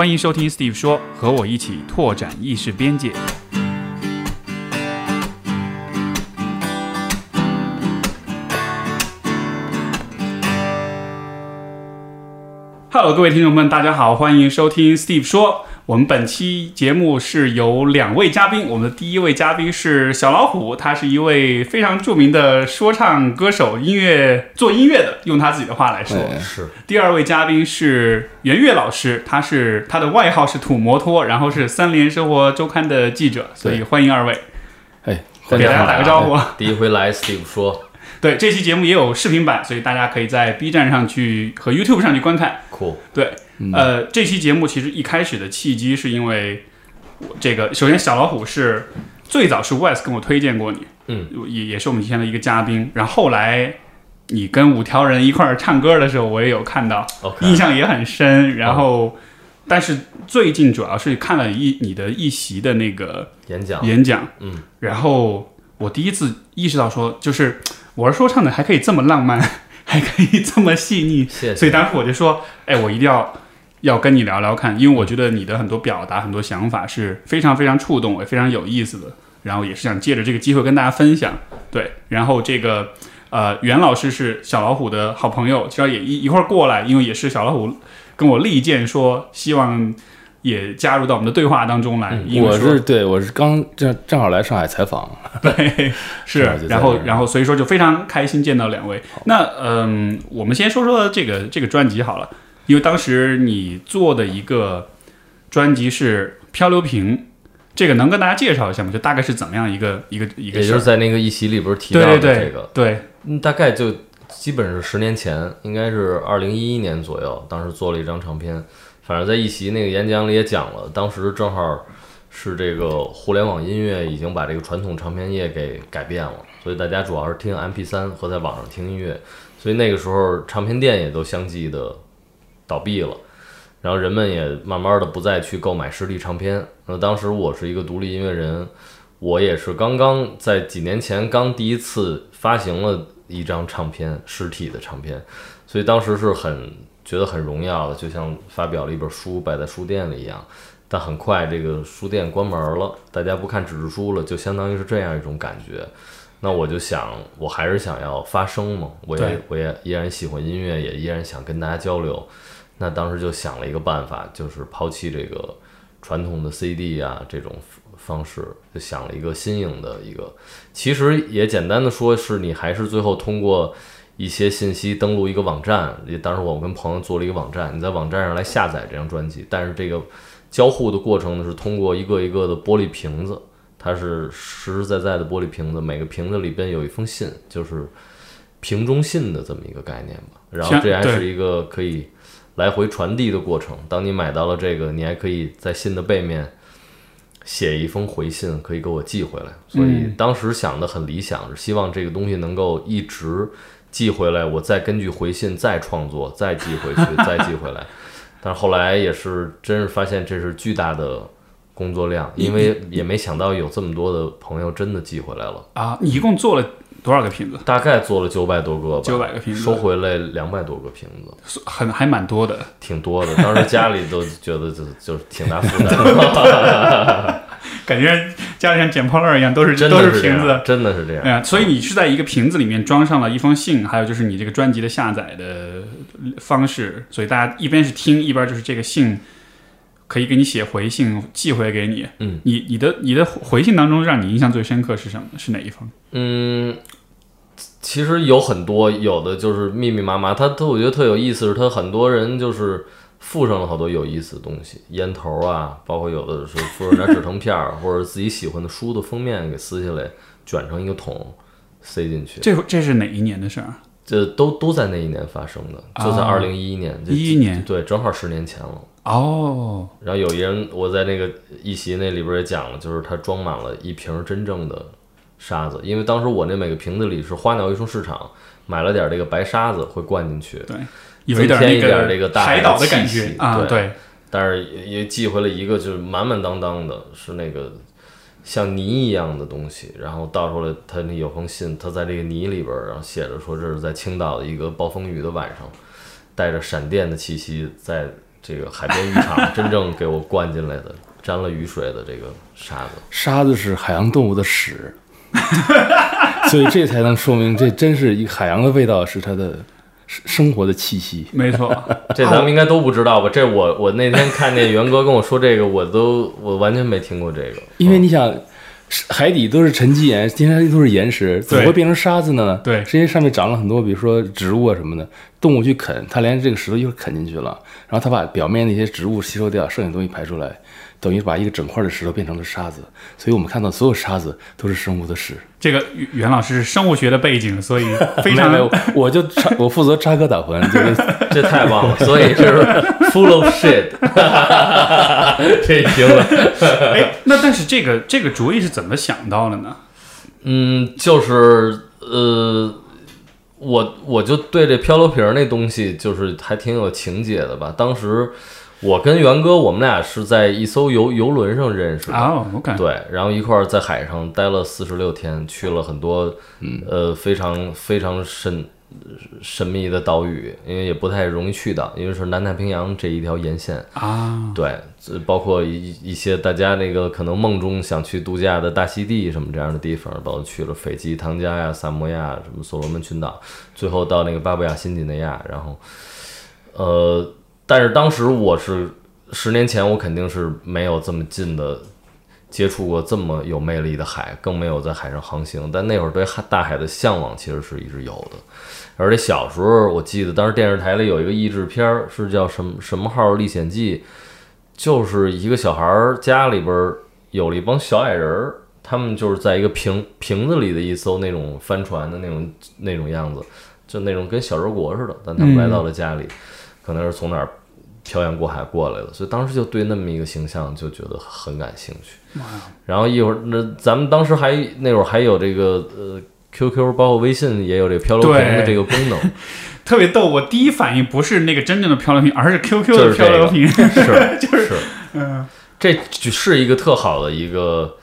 欢迎收听 Steve 说，和我一起拓展意识边界。Hello，各位听众们，大家好，欢迎收听 Steve 说。我们本期节目是有两位嘉宾，我们的第一位嘉宾是小老虎，他是一位非常著名的说唱歌手，音乐做音乐的，用他自己的话来说。是第二位嘉宾是袁岳老师，他是他的外号是土摩托，然后是三联生活周刊的记者，所以欢迎二位。哎，给大家打个招呼。第一回来，Steve 说，对，这期节目也有视频版，所以大家可以在 B 站上去和 YouTube 上去观看。酷，对，呃，这期节目其实一开始的契机是因为我这个，首先小老虎是最早是 Wes 跟我推荐过你，嗯，也也是我们以前的一个嘉宾，然后后来你跟五条人一块儿唱歌的时候，我也有看到印象也很深。然后，但是最近主要是看了一你的一席的那个演讲，演讲，嗯，然后我第一次意识到说，就是我是说唱的还可以这么浪漫，还可以这么细腻。所以当时我就说，哎，我一定要要跟你聊聊看，因为我觉得你的很多表达、很多想法是非常非常触动我，也非常有意思的。然后也是想借着这个机会跟大家分享。对，然后这个呃，袁老师是小老虎的好朋友，其实也一一会儿过来，因为也是小老虎跟我力荐说，希望也加入到我们的对话当中来。嗯因为说我是对我是刚正正好来上海采访，对，是 然后然后所以说就非常开心见到两位。那嗯，我们先说说这个这个专辑好了，因为当时你做的一个专辑是《漂流瓶》，这个能跟大家介绍一下吗？就大概是怎么样一个一个一个也就是？在那个一席里边提到的对对对这个，对，嗯，大概就基本是十年前，应该是二零一一年左右，当时做了一张唱片，反正在一席那个演讲里也讲了，当时正好是这个互联网音乐已经把这个传统唱片业给改变了，所以大家主要是听 MP 三和在网上听音乐，所以那个时候唱片店也都相继的倒闭了。然后人们也慢慢的不再去购买实体唱片。那当时我是一个独立音乐人，我也是刚刚在几年前刚第一次发行了一张唱片，实体的唱片，所以当时是很觉得很荣耀的，就像发表了一本书摆在书店里一样。但很快这个书店关门了，大家不看纸质书了，就相当于是这样一种感觉。那我就想，我还是想要发声嘛，我也我也依然喜欢音乐，也依然想跟大家交流。那当时就想了一个办法，就是抛弃这个传统的 CD 啊这种方式，就想了一个新颖的一个。其实也简单的说，是你还是最后通过一些信息登录一个网站，也当时我跟朋友做了一个网站，你在网站上来下载这张专辑，但是这个交互的过程呢是通过一个一个的玻璃瓶子，它是实实在在的玻璃瓶子，每个瓶子里边有一封信，就是瓶中信的这么一个概念吧。然后这还是一个可以来回传递的过程。当你买到了这个，你还可以在信的背面写一封回信，可以给我寄回来。所以嗯当时想的很理想，是希望这个东西能够一直寄回来，我再根据回信再创作，再寄回去，再寄回来。但是后来也是真是发现这是巨大的工作量，因为也没想到有这么多的朋友真的寄回来了。啊，你一共做了多少个瓶子？大概做了九百多个吧，九百个瓶子收回来两百多个瓶子，很还蛮多的。挺多的。当时家里都觉得就就是挺大负担，感觉家里像捡破烂一样，都是真都的这样是瓶子。真的是这样。哎呀，所以你是在一个瓶子里面装上了一封信，还有就是你这个专辑的下载的方式，所以大家一边是听，一边就是这个信可以给你写回信寄回给你。嗯，你你的你的回信当中让你印象最深刻是什么？是哪一封？嗯，其实有很多，有的就是密密麻麻。他他我觉得特有意思，是他很多人就是附上了好多有意思的东西，烟头啊，包括有的是附上点纸藤片儿，或者自己喜欢的书的封面给撕下来，卷成一个桶塞进去。这这是哪一年的事儿？这都都在那一年发生的，就在啊二零一一年，一一年对，正好十年前了。哦，然后有一人，我在那个一席那里边也讲了，就是他装满了一瓶真正的沙子，因为当时我那每个瓶子里是花鸟鱼虫市场买了点这个白沙子会灌进去，对，有一点那增添一点这个大海海岛的感觉啊，对。对，但是也也寄回了一个就是满满当当的，是那个像泥一样的东西，然后倒出来，他那有封信，他在这个泥里边儿，然后写着说这是在青岛的一个暴风雨的晚上，带着闪电的气息在这个海边浴场 真正给我灌进来的沾了雨水的这个沙子。沙子是海洋动物的屎，所以这才能说明这真是一海洋的味道，是它的生生活的气息。没错，这咱们应该都不知道吧？这我我那天看见元哥跟我说这个，我都我完全没听过这个。因为你想，海底都是沉积岩，天山都是岩石，怎么会变成沙子呢？对。是因为上面长了很多，比如说植物啊什么的，动物去啃，它连这个石头一会儿啃进去了，然后它把表面那些植物吸收掉，剩下东西排出来，等于把一个整块的石头变成了沙子。所以我们看到所有沙子都是生物的屎。这个袁袁老师是生物学的背景，所以非常没有，我就插，我负责插科打诨，这个这太棒了，所以就是 full of shit，这行了。哎，那但是这个这个主意是怎么想到的呢？嗯，就是呃，我我就对这漂流瓶儿那东西就是还挺有情节的吧。当时我跟元哥，我们俩是在一艘游游轮上认识的。对，然后一块儿在海上待了四十六天，去了很多，呃，非常非常神神秘的岛屿，因为也不太容易去到，因为是南太平洋这一条沿线。啊，对，这包括一一些大家那个可能梦中想去度假的大溪地什么这样的地方，包括去了斐济、唐加呀、萨摩亚、什么所罗门群岛，最后到那个巴布亚新几内亚，然后，呃，但是当时我是十年前，我肯定是没有这么近的接触过这么有魅力的海，更没有在海上航行，但那会儿对海大海的向往其实是一直有的。而且小时候，我记得当时电视台里有一个译制片儿，是叫什么什么号历险记，就是一个小孩儿家里边儿有了一帮小矮人儿，他们就是在一个瓶瓶子里的一艘那种帆船的那种那种样子，就那种跟小人国似的，但他们来到了家里，可能是从哪儿漂洋过海过来的，所以当时就对那么一个形象就觉得很感兴趣。然后一会儿那咱们当时还那会儿还有这个呃 QQ，包括微信也有这个漂流瓶的这个功能。特别逗。我第一反应不是那个真正的漂流瓶，而是 QQ 的漂流瓶。是 就是是，嗯，这就是一个特好的一个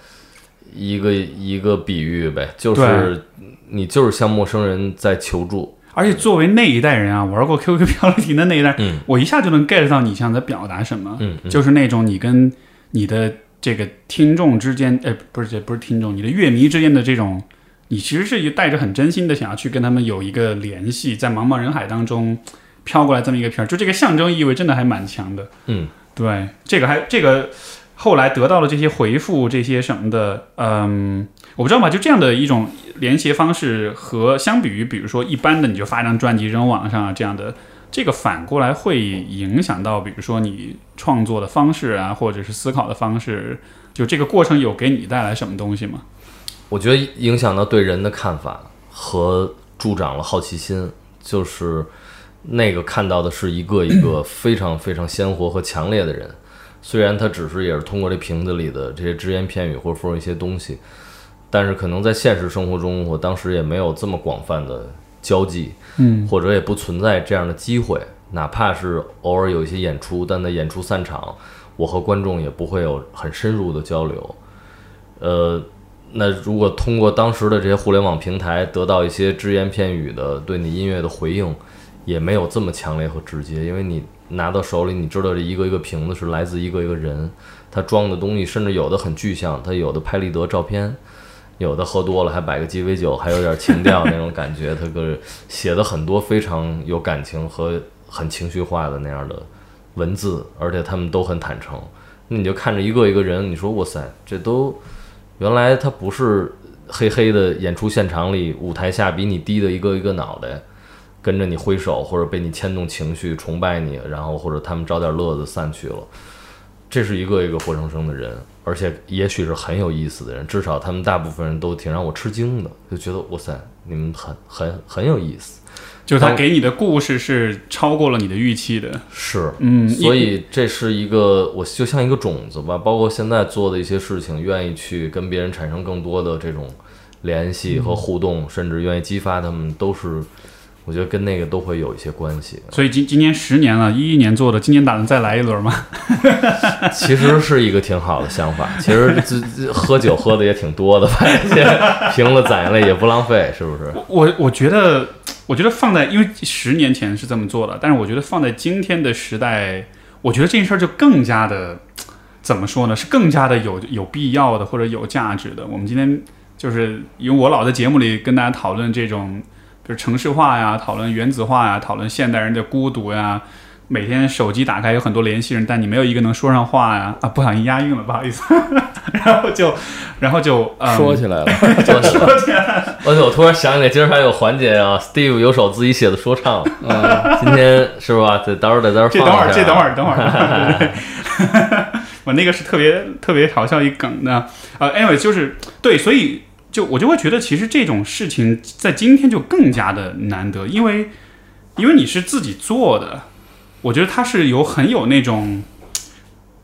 一个一个比喻呗，就是你就是向陌生人在求助，而且作为那一代人啊，玩过 QQ 漂流瓶的那一代，嗯。我一下就能 get 到你想在表达什么，嗯，嗯。就是那种你跟你的这个听众之间，哎，不是这不是听众，你的乐迷之间的这种，你其实是带着很真心的想要去跟他们有一个联系，在茫茫人海当中飘过来这么一个片儿，就这个象征意味真的还蛮强的。嗯，对，这个还这个后来得到了这些回复，这些什么的，嗯，我不知道吧，就这样的一种联携方式和相比于比如说一般的你就发张专辑扔网上这样的，这个反过来会影响到比如说你创作的方式啊，或者是思考的方式，就这个过程有给你带来什么东西吗？我觉得影响到对人的看法和助长了好奇心，就是那个看到的是一个一个非常非常鲜活和强烈的人，虽然他只是也是通过这瓶子里的这些只言片语或者说一些东西，但是可能在现实生活中，我当时也没有这么广泛的交际，嗯或者也不存在这样的机会，哪怕是偶尔有一些演出，但在演出散场，我和观众也不会有很深入的交流。呃，那如果通过当时的这些互联网平台得到一些只言片语的对你音乐的回应，也没有这么强烈和直接，因为你拿到手里，你知道这一个一个瓶子是来自一个一个人，他装的东西，甚至有的很具象，他有的拍立得照片。有的喝多了还摆个鸡尾酒，还有点情调那种感觉，他个写的很多非常有感情和很情绪化的那样的文字，而且他们都很坦诚。那你就看着一个一个人，你说哇塞，这都原来他不是黑黑的演出现场里舞台下比你低的一个一个脑袋，跟着你挥手或者被你牵动情绪崇拜你，然后或者他们找点乐子散去了。这是一个一个活生生的人，而且也许是很有意思的人，至少他们大部分人都挺让我吃惊的，就觉得哇塞，你们很很很有意思。就是他给你的故事是超过了你的预期的，是，嗯，所以这是一个我就像一个种子吧，包括现在做的一些事情，愿意去跟别人产生更多的这种联系和互动，甚至愿意激发他们，都是我觉得跟那个都会有一些关系。所以今今年十年了，一一年做的，今年打算再来一轮吗？其实是一个挺好的想法，其实这这喝酒喝的也挺多的，发现瓶子攒下来也不浪费，是不是？我我觉得，我觉得放在因为十年前是这么做的，但是我觉得放在今天的时代，我我觉得这件事儿就更加的怎么说呢？是更加的有有必要的或者有价值的。我们今天就是因为我老在节目里跟大家讨论这种，比如城市化呀，讨论原子化呀，讨论现代人的孤独呀。每天手机打开有很多联系人，但你没有一个能说上话呀！啊，不小心押韵了，不好意思。然后就，然后就、嗯、说起来了，说起来，而且我突然想起来，今儿还有环节啊，Steve 有首自己写的说唱，嗯，今天是吧？得到时候得在这儿这等会儿，放一下。这等会儿，等会儿。我那个是特别特别好笑一梗的。呃，anyway，就是对，所以就我就会觉得，其实这种事情在今天就更加的难得，因为因为你是自己做的，我觉得它是有很有那种。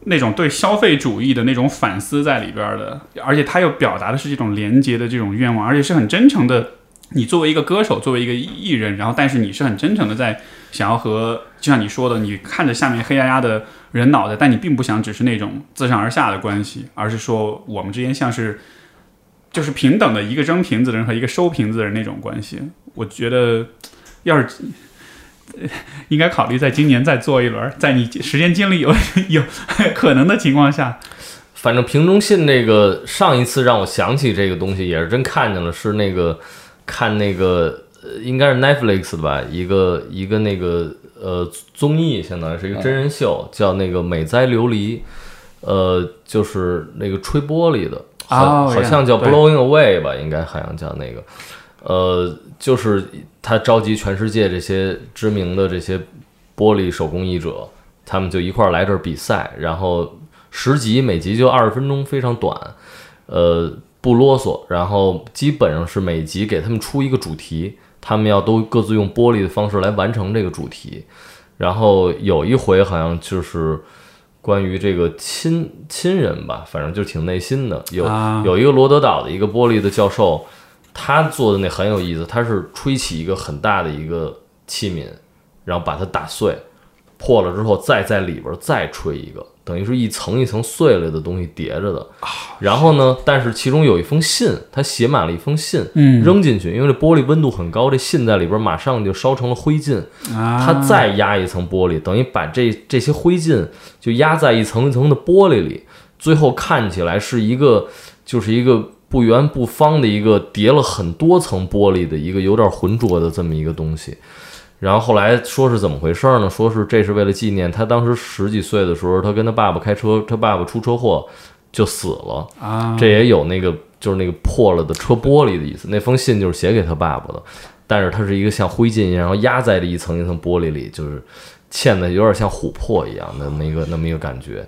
那种对消费主义的那种反思在里边的，而且它又表达的是这种廉洁的这种愿望，而且是很真诚的。你作为一个歌手，作为一个艺人，然后但是你是很真诚的在想要和，就像你说的，你看着下面黑压压的人脑袋，但你并不想只是那种自上而下的关系，而是说我们之间像是就是平等的一个扔瓶子的人和一个收瓶子的人那种关系。我觉得要是。应该考虑在今年再做一轮，在你时间精力有 有可能的情况下，反正瓶中信那个上一次让我想起这个东西，也是真看见了，是那个看那个应该是 Netflix 的吧，一个一个那个呃综艺，相当于是一个真人秀，叫那个美哉琉璃，呃，就是那个吹玻璃的，好、哦好像叫 Blowing Away 吧，应该好像叫那个，呃，就是他召集全世界这些知名的这些玻璃手工艺者，他们就一块儿来这儿比赛，然后十集，每集就二十分钟，非常短，呃，不啰嗦，然后基本上是每集给他们出一个主题，他们要都各自用玻璃的方式来完成这个主题，然后有一回好像就是。关于这个亲亲人吧，反正就挺内心的。有、啊有一个罗德岛的一个玻璃的教授，他做的那很有意思，他是吹起一个很大的一个器皿，然后把它打碎，破了之后再在里边再吹一个，等于是一层一层碎了的东西叠着的。然后呢，但是其中有一封信，他写满了一封信，嗯扔进去，因为这玻璃温度很高，这信在里边马上就烧成了灰烬。啊，它再压一层玻璃，等于把这这些灰烬就压在一层一层的玻璃里，最后看起来是一个就是一个不圆不方的一个叠了很多层玻璃的一个有点浑浊的这么一个东西。然后后来说是怎么回事呢？说是这是为了纪念他当时十几岁的时候，他跟他爸爸开车，他爸爸出车祸就死了。啊，这也有那个就是那个破了的车玻璃的意思。那封信就是写给他爸爸的，但是它是一个像灰烬一样，然后压在了一层一层玻璃里，就是嵌的有点像琥珀一样的那个那么一个感觉。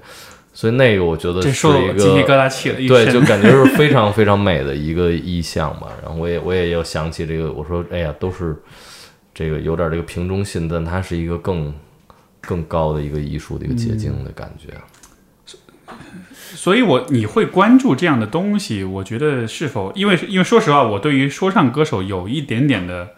所以那个我觉得是一我鸡皮疙个瘩起了一对，就感觉是非常非常美的一个意象吧。然后我也我也要想起这个，我说哎呀，都是这个有点这个瓶中信，但它是一个更更高的一个艺术的一个结晶的感觉。所以我你会关注这样的东西，我觉得是否因为因为说实话，我对于说唱歌手有一点点的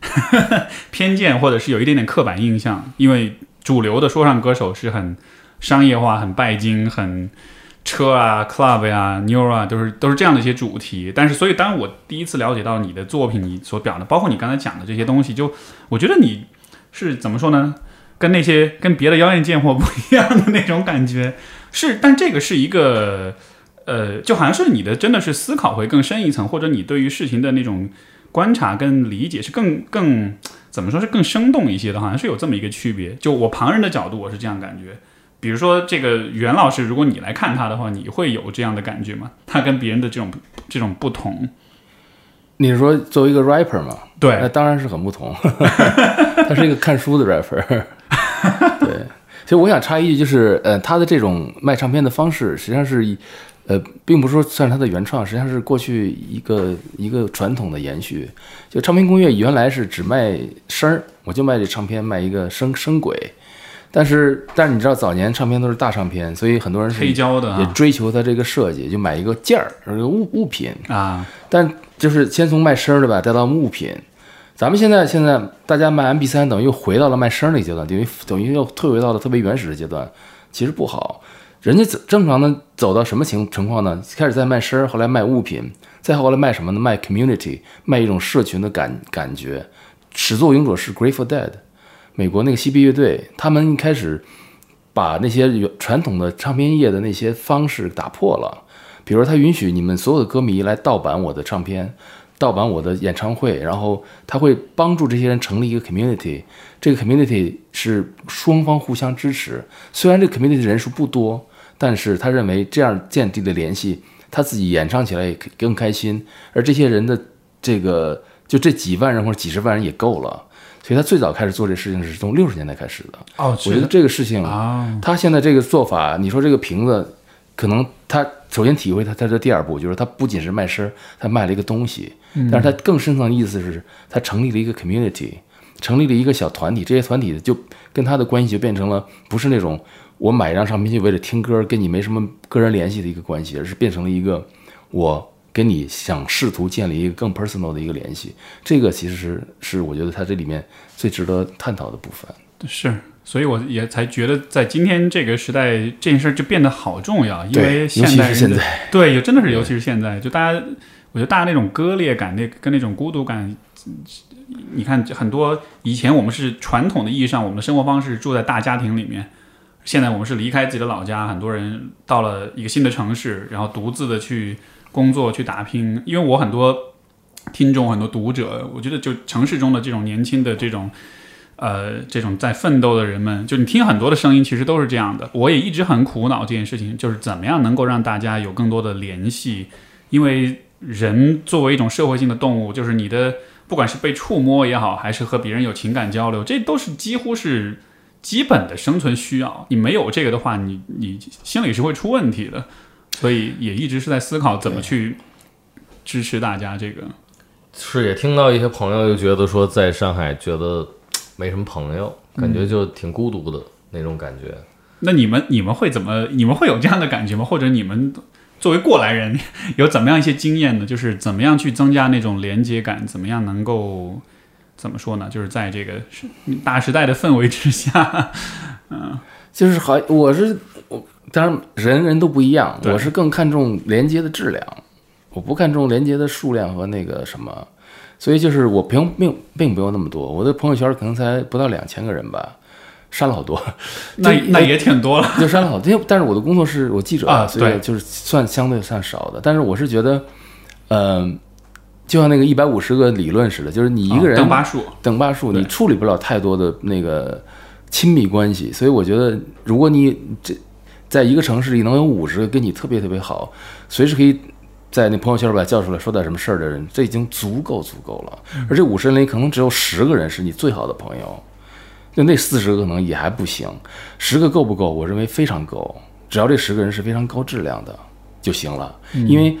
偏见，或者是有一点点刻板印象，因为主流的说唱歌手是很商业化、很拜金、很车啊、club 呀、妞啊，都是都是这样的一些主题。但是，所以当我第一次了解到你的作品，你所表的，包括你刚才讲的这些东西，就我觉得你是怎么说呢？跟那些跟别的妖艳贱货 不一样的那种感觉，是，但这个是一个，呃，就好像是你的真的是思考会更深一层，或者你对于事情的那种观察跟理解是更更怎么说是更生动一些的，好像是有这么一个区别。就我旁人的角度，我是这样感觉。比如说这个袁老师，如果你来看他的话，你会有这样的感觉吗？他跟别人的这种这种不同，你是说作为一个 rapper 嘛？那，当然是很不同。他是一个看书的 rapper。对，其实我想插一句，就是呃，他的这种卖唱片的方式，实际上是以呃，并不是说算是他的原创，实际上是过去一个一个传统的延续。就唱片工业原来是只卖声儿，我就卖这唱片，卖一个声声轨。但是，但是你知道，早年唱片都是大唱片，所以很多人是黑胶的也啊追求它这个设计，就买一个件儿，物物品。啊，但就是先从卖声儿对吧，再到物品。咱们现在现在大家卖 MP 3等于又回到了卖声儿那个阶段，等于等于又退回到了特别原始的阶段，其实不好。人家走正常的走到什么情情况呢？开始在卖声儿，后来卖物品，再后来卖什么呢？卖 community，卖一种社群的感感觉。始作俑者是 Grateful Dead，美国那个嬉皮乐队，他们一开始把那些传统的唱片业的那些方式打破了。比如，他允许你们所有的歌迷来盗版我的唱片，盗版我的演唱会，然后他会帮助这些人成立一个 community。这个 community 是双方互相支持。虽然这个 community 的人数不多，但是他认为这样建立的联系，他自己演唱起来也更开心。而这些人的这个就这几万人或者几十万人也够了。所以他最早开始做这事情是从六十年代开始的。哦，我觉得这个事情啊，他现在这个做法，你说这个瓶子，可能他首先体会他他的第二步，就是他不仅是卖身，他卖了一个东西，但是他更深层的意思是，他成立了一个 community，成立了一个小团体，这些团体就跟他的关系就变成了不是那种我买一张唱片就为了听歌，跟你没什么个人联系的一个关系，而是变成了一个我跟你想试图建立一个更 personal 的一个联系。这个其实是是我觉得它这里面最值得探讨的部分。是，所以我也才觉得，在今天这个时代，这件事儿就变得好重要，因为尤现代人的其是现在，对，也真的是，尤其是现在，就大家，我觉得大家那种割裂感，那跟那种孤独感，你看很多以前我们是传统的意义上，我们的生活方式住在大家庭里面，现在我们是离开自己的老家，很多人到了一个新的城市，然后独自的去工作去打拼。因为我很多听众、很多读者，我觉得就城市中的这种年轻的这种。呃，这种在奋斗的人们，就你听很多的声音，其实都是这样的。我也一直很苦恼这件事情，就是怎么样能够让大家有更多的联系，因为人作为一种社会性的动物，就是你的不管是被触摸也好，还是和别人有情感交流，这都是几乎是基本的生存需要。你没有这个的话，你你心里是会出问题的。所以也一直是在思考怎么去支持大家这个。是也听到一些朋友就觉得说，在上海觉得没什么朋友，感觉就挺孤独的那种感觉。那你们你们会怎么？你们会有这样的感觉吗？或者你们作为过来人，有怎么样一些经验呢？就是怎么样去增加那种连接感？怎么样能够怎么说呢？就是在这个大时代的氛围之下，嗯，就是好，我是我，当然人人都不一样，我是更看重连接的质量，我不看重连接的数量和那个什么，所以就是我并并并没有那么多，我的朋友圈可能才不到两千个人吧，删了好多，那那也挺多了。就删了好多，因为但是我的工作是我记者啊所以就是算相对算少的，但是我是觉得，嗯、就像那个一百五十个理论似的，就是你一个人、啊等巴数，等巴数，你处理不了太多的那个亲密关系，所以我觉得，如果你这在一个城市里能有五十个跟你特别特别好，随时可以在那朋友圈把他叫出来说点什么事儿的人，这已经足够足够了。而这五十人里可能只有十个人是你最好的朋友，就那四十个可能也还不行，十个够不够？我认为非常够，只要这十个人是非常高质量的就行了，因为。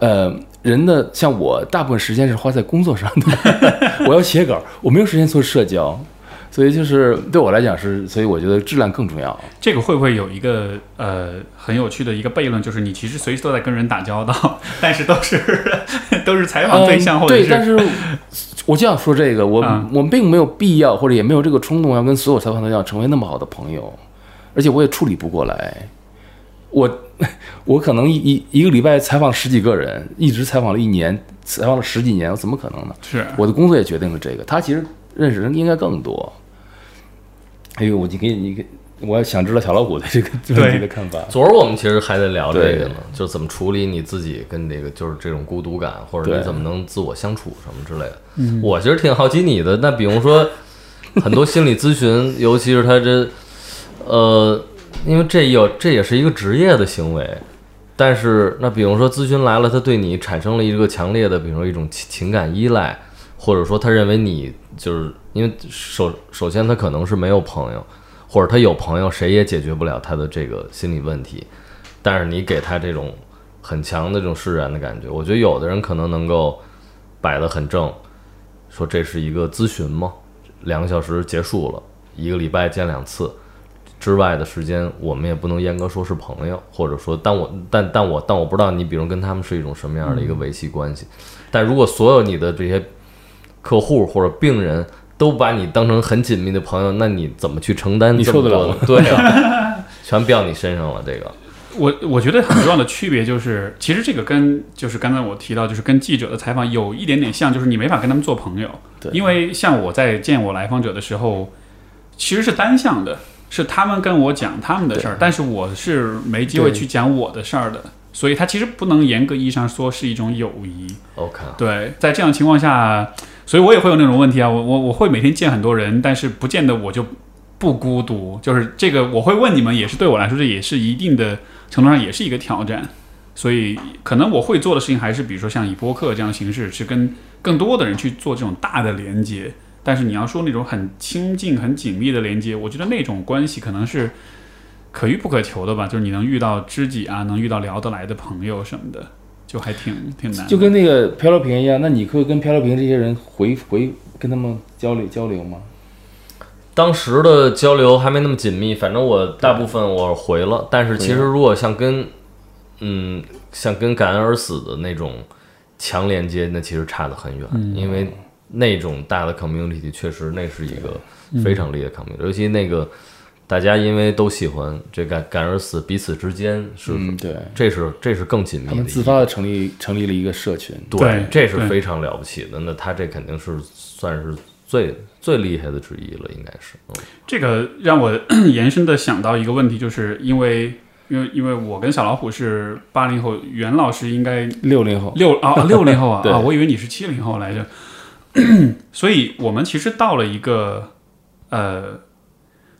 呃，人的像我，大部分时间是花在工作上的，我要写稿，我没有时间做社交，所以就是对我来讲是，所以我觉得质量更重要。这个会不会有一个呃很有趣的一个悖论，就是你其实随时都在跟人打交道，但是都是 都是采访对象，或者嗯对，但是我就要说这个，我、嗯我并没有必要，或者也没有这个冲动要跟所有采访对象成为那么好的朋友，而且我也处理不过来。我 我可能一一一个礼拜采访十几个人，一直采访了一年，采访了十几年，我怎么可能呢？是我的工作也决定了这个。他其实认识人应该更多。哎呦，我就给你一个，我想知道小老虎的这个问题的看法。昨儿我们其实还在聊这个呢，就是怎么处理你自己跟这个就是这种孤独感，或者你怎么能自我相处什么之类的。我其实挺好奇你的，那比如说 很多心理咨询，尤其是他这呃，因为这有这也是一个职业的行为。但是，那比如说咨询来了，他对你产生了一个强烈的，比如说一种情情感依赖，或者说他认为你就是因为首首先他可能是没有朋友，或者他有朋友，谁也解决不了他的这个心理问题，但是你给他这种很强的这种释然的感觉，我觉得有的人可能能够摆得很正，说这是一个咨询吗，两个小时结束了，一个礼拜见两次。之外的时间，我们也不能严格说是朋友，或者说，但我但但我但我不知道你，比如跟他们是一种什么样的一个维系关系。但如果所有你的这些客户或者病人都把你当成很紧密的朋友，那你怎么去承担你这么受得了多的？对啊，全标你身上了。这个。我我觉得很重要的区别就是，其实这个跟就是刚才我提到，就是跟记者的采访有一点点像，就是你没法跟他们做朋友，对。因为像我在见我来访者的时候，其实是单向的，是他们跟我讲他们的事儿，但是我是没机会去讲我的事儿的，所以它其实不能严格意义上说是一种友谊。OK，对，在这样情况下，所以我也会有那种问题啊，我我我会每天见很多人，但是不见得我就不孤独，就是这个我会问你们，也是对我来说，这也是一定的程度上也是一个挑战。所以可能我会做的事情还是比如说像以播客这样的形式，去跟更多的人去做这种大的连接。但是你要说那种很亲近、很紧密的连接，我觉得那种关系可能是可遇不可求的吧。就是你能遇到知己啊，能遇到聊得来的朋友什么的，就还挺挺难。就跟那个漂流瓶一样，那你会跟漂流瓶这些人回回跟他们交流交流吗？当时的交流还没那么紧密，反正我大部分我回了，但是其实如果像跟嗯像跟感恩而死的那种强连接，那其实差得很远，因为那种大的 community 确实那是一个非常厉害的 community，、尤其那个大家因为都喜欢这感感恩而死，彼此之间是、嗯，对，这是这是更紧密他们的自发的成立成立了一个社群。对这是非常了不起的。那他这肯定是算是最最厉害的之一了，应该是。嗯这个让我 延伸的想到一个问题，就是因为因为因为我跟小老虎是八零后，袁老师应该六零后，六啊六零后啊 啊，我以为你是七零后来着，所以我们其实到了一个呃，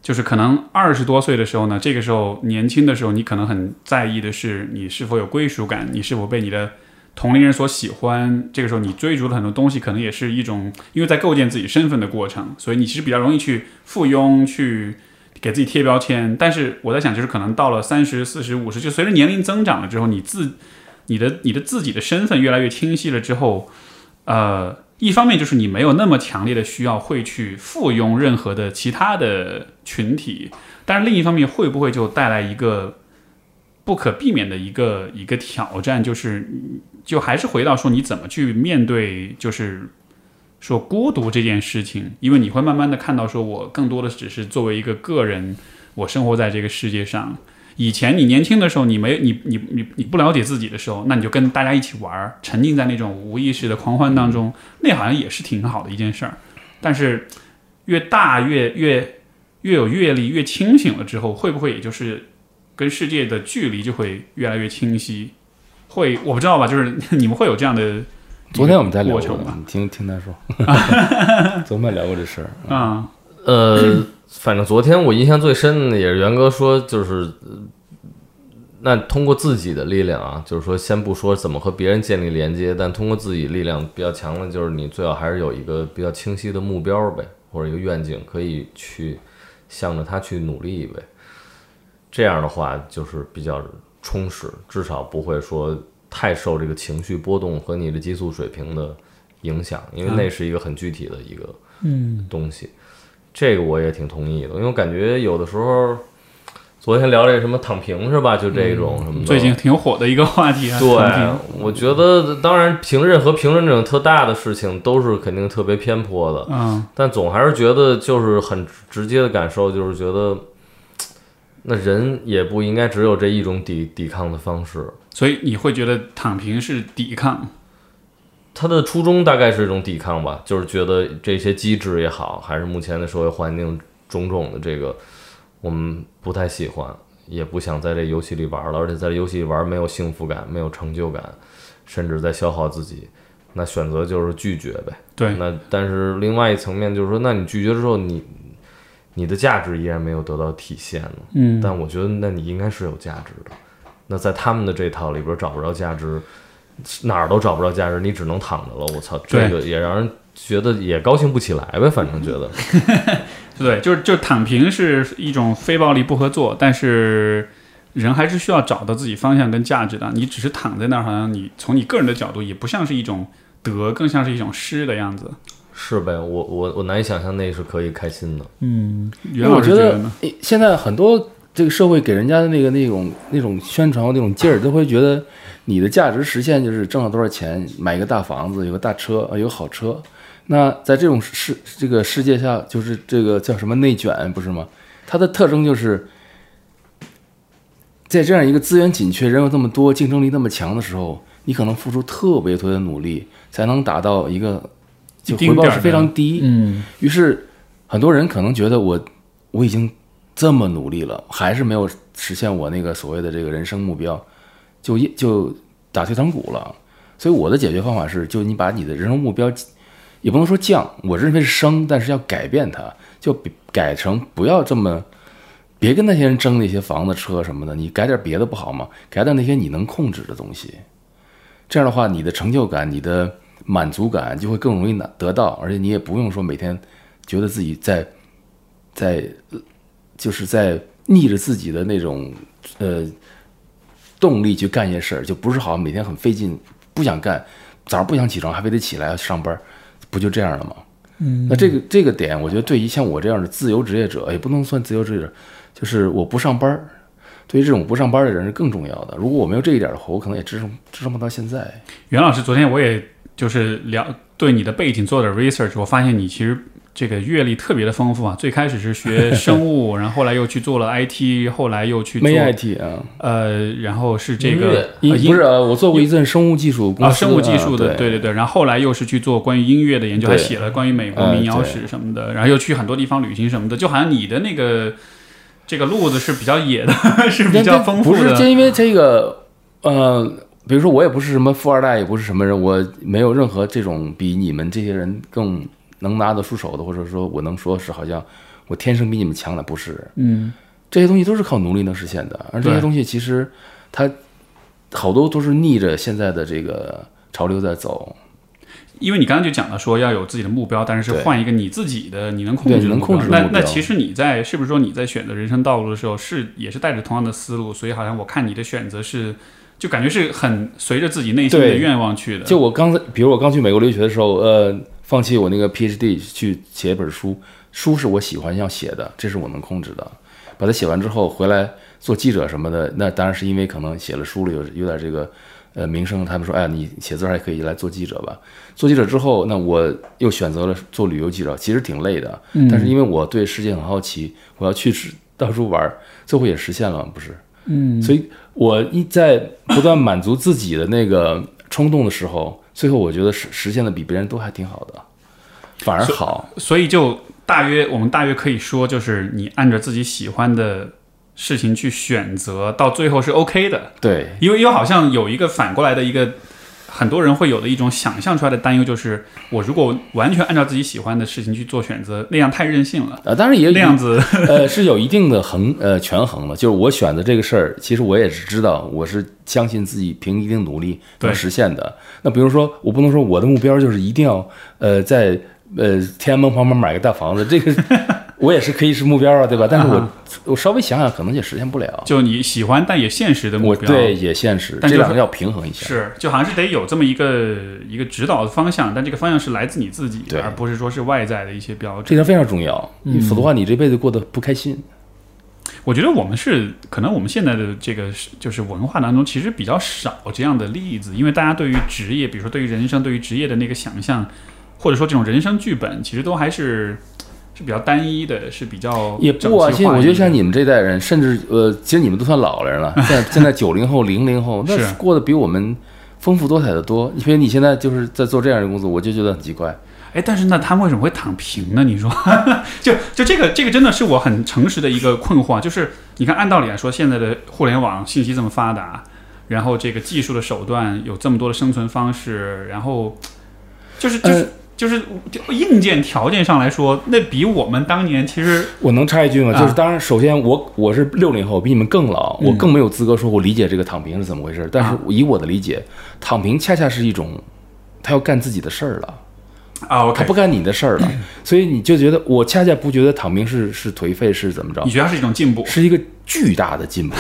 就是可能二十多岁的时候呢，这个时候年轻的时候，你可能很在意的是你是否有归属感，你是否被你的同龄人所喜欢。这个时候你追逐的很多东西，可能也是一种因为在构建自己身份的过程，所以你其实比较容易去附庸去。给自己贴标签，但是我在想，就是可能到了三十四十五十，就随着年龄增长了之后，你自你的你的自己的身份越来越清晰了之后，呃，一方面就是你没有那么强烈的需要会去附庸任何的其他的群体，但是另一方面会不会就带来一个不可避免的一个一个挑战，就是就还是回到说你怎么去面对，就是说孤独这件事情，因为你会慢慢的看到，说我更多的只是作为一个个人，我生活在这个世界上。以前你年轻的时候，你没你你你你不了解自己的时候，那你就跟大家一起玩儿，沉浸在那种无意识的狂欢当中，那好像也是挺好的一件事儿。但是越大越越越有阅历，越清醒了之后，会不会也就是跟世界的距离就会越来越清晰？会我不知道吧，就是你们会有这样的昨天我们在聊过你听听他说，昨天聊过这事儿。啊、呃，反正昨天我印象最深的也是袁哥说，就是呃那通过自己的力量啊，就是说先不说怎么和别人建立连接，但通过自己力量比较强的，就是你最好还是有一个比较清晰的目标呗，或者一个愿景，可以去向着它去努力呗。这样的话就是比较充实，至少不会说太受这个情绪波动和你的激素水平的影响，因为那是一个很具体的一个嗯东西。这个我也挺同意的，因为我感觉有的时候，昨天聊这什么躺平是吧？就这种什么的，最近挺火的一个话题啊。对，我觉得当然评任何评论这种特大的事情都是肯定特别偏颇的，嗯，但总还是觉得就是很直接的感受，就是觉得 那人也不应该只有这一种抵抵抗的方式。所以你会觉得躺平是抵抗，他的初衷大概是一种抵抗吧，就是觉得这些机制也好，还是目前的社会环境种种的这个，我们不太喜欢，也不想在这游戏里玩了，而且在这游戏里玩没有幸福感，没有成就感，甚至在消耗自己。那选择就是拒绝呗。对，那但是另外一层面就是说，那你拒绝之后，你你的价值依然没有得到体现呢。嗯，但我觉得，那你应该是有价值的。那在他们的这套里边找不着价值，哪儿都找不着价值，你只能躺着了。我操，这个也让人觉得也高兴不起来呗。反正觉得，对，就是就是躺平是一种非暴力不合作，但是人还是需要找到自己方向跟价值的。你只是躺在那儿，好像你从你个人的角度也不像是一种得，更像是一种失的样子。是呗？我我我难以想象那是可以开心的。嗯，因袁老为我觉得师觉得呢？现在很多这个社会给人家的那个那种那种宣传或那种劲儿，都会觉得你的价值实现就是挣了多少钱，买一个大房子，有个大车，呃有个好车。那在这种世这个世界下，就是这个叫什么内卷，不是吗？它的特征就是，在这样一个资源紧缺、人又这么多、竞争力那么强的时候，你可能付出特别多的努力，才能达到一个回报是非常低。嗯，于是很多人可能觉得我我已经这么努力了，还是没有实现我那个所谓的这个人生目标，就一就打退堂鼓了。所以我的解决方法是，就你把你的人生目标，也不能说降，我认为是升，但是要改变它，就改成不要这么，别跟那些人争那些房子、车什么的，你改点别的不好吗？改点那些你能控制的东西，这样的话，你的成就感、你的满足感就会更容易拿得到，而且你也不用说每天觉得自己在在就是在逆着自己的那种呃动力去干一些事儿，就不是好像每天很费劲，不想干，早上不想起床还非得起来要上班，不就这样了吗？嗯，那这个这个点，我觉得对于像我这样的自由职业者，也不能算自由职业者，就是我不上班儿，对于这种不上班的人是更重要的。如果我没有这一点的话，我可能也支撑支撑不到现在。袁老师，昨天我也就是聊对你的背景做点 research，我发现你其实这个阅历特别的丰富啊。最开始是学 生物，然后后来又去做了 IT，后来又去做没 IT 啊，呃，然后是这个音乐。呃音不是啊，我做过一阵生物技术公啊，司，生物技术的，啊对对对，然后后来又是去做关于音乐的研究，还写了关于美国嗯民谣史什么的，然后又去很多地方旅行什么的，就好像你的那个这个路子是比较野的，是比较丰富不是，就。因为这个，呃，比如说我也不是什么富二代，也不是什么人，我没有任何这种比你们这些人更能拿得出手的，或者说我能说是好像我天生比你们强的，不是。嗯，这些东西都是靠努力能实现的，而这些东西其实它好多都是逆着现在的这个潮流在走。因为你刚刚就讲了说要有自己的目标，但是是换一个你自己的你能控制能目标那控制的目标那其实你在是不是说你在选择人生道路的时候是也是带着同样的思路？所以好像我看你的选择是就感觉是很随着自己内心的对愿望去的。就我刚才，比如我刚去美国留学的时候，呃，放弃我那个 PhD 去写一本书，书是我喜欢要写的，这是我能控制的。把它写完之后回来做记者什么的，那当然是因为可能写了书了，有有点这个呃名声，他们说，哎，你写字还可以来做记者吧。做记者之后，那我又选择了做旅游记者，其实挺累的，但是因为我对世界很好奇，我要去到处玩，最后也实现了，不是？嗯，所以我一在不断满足自己的那个冲动的时候，最后我觉得实实现的比别人都还挺好的，反而好。所以就大约我们大约可以说，就是你按照自己喜欢的事情去选择，到最后是 OK 的。对，因为又好像有一个反过来的一个，很多人会有的一种想象出来的担忧，就是我如果完全按照自己喜欢的事情去做选择，那样太任性了，呃，当然也那样子。呃是有一定的衡呃权衡的，就是我选择这个事儿，其实我也是知道，我是相信自己凭一定努力能实现的。那比如说，我不能说我的目标就是一定要呃在呃天安门旁边买个大房子，这个我也是可以是目标啊，对吧？但是我、啊我稍微想想，可能也实现不了。就你喜欢但也现实的目标。对也现实，但就是这两个要平衡一下。是，就好像是得有这么一个一个指导的方向，但这个方向是来自你自己，而不是说是外在的一些标准。这条非常重要，否则的话你这辈子过得不开心。我觉得我们是可能我们现在的这个就是文化当中其实比较少这样的例子，因为大家对于职业，比如说对于人生、对于职业的那个想象，或者说这种人生剧本，其实都还是是比较单一的，是比较也不啊，整齐划一的现在我觉得像你们这代人，甚至呃，其实你们都算老人了。现在现在九零后、零零后，那是过得比我们丰富多彩的多。因为你现在就是在做这样的工作，我就觉得很奇怪。哎，但是那他们为什么会躺平呢？你说，就就这个这个真的是我很诚实的一个困惑啊，就是你看，按道理来说，现在的互联网信息这么发达，然后这个技术的手段有这么多的生存方式，然后就是就是、呃就是就硬件条件上来说，那比我们当年其实我能插一句吗？啊就是当然，首先我我是六零后，比你们更老，嗯我更没有资格说我理解这个躺平是怎么回事。但是啊以我的理解，躺平恰恰是一种他要干自己的事儿了。啊他不干你的事儿了，所以你就觉得我恰恰不觉得躺平是是颓废是怎么着你，觉得它是一种进步，是一个巨大的进步，